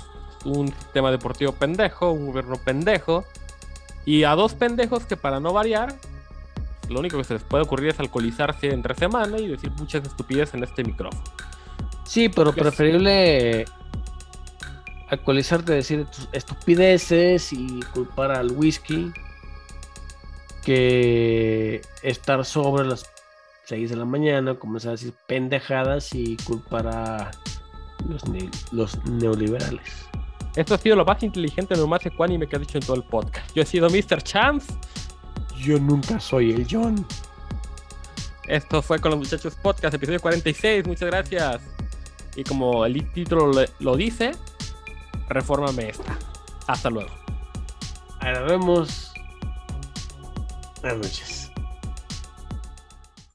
un sistema deportivo pendejo, un gobierno pendejo y a dos pendejos que para no variar, lo único que se les puede ocurrir es alcoholizarse entre semana y decir muchas estupideces en este micrófono. Sí, pero preferible alcoholizarte, decir estupideces y culpar al whisky que estar sobre las 6 de la mañana, comenzar a decir pendejadas y culpar a los, ne- los neoliberales. Esto ha sido lo más inteligente, lo más ecuánime que has dicho en todo el podcast. Yo he sido Mr. Chance. Yo nunca soy el John. Esto fue con los muchachos podcast, episodio 46. Muchas gracias. Y como el título lo dice, refórmame esta. Hasta luego. Ahora vemos. Buenas noches.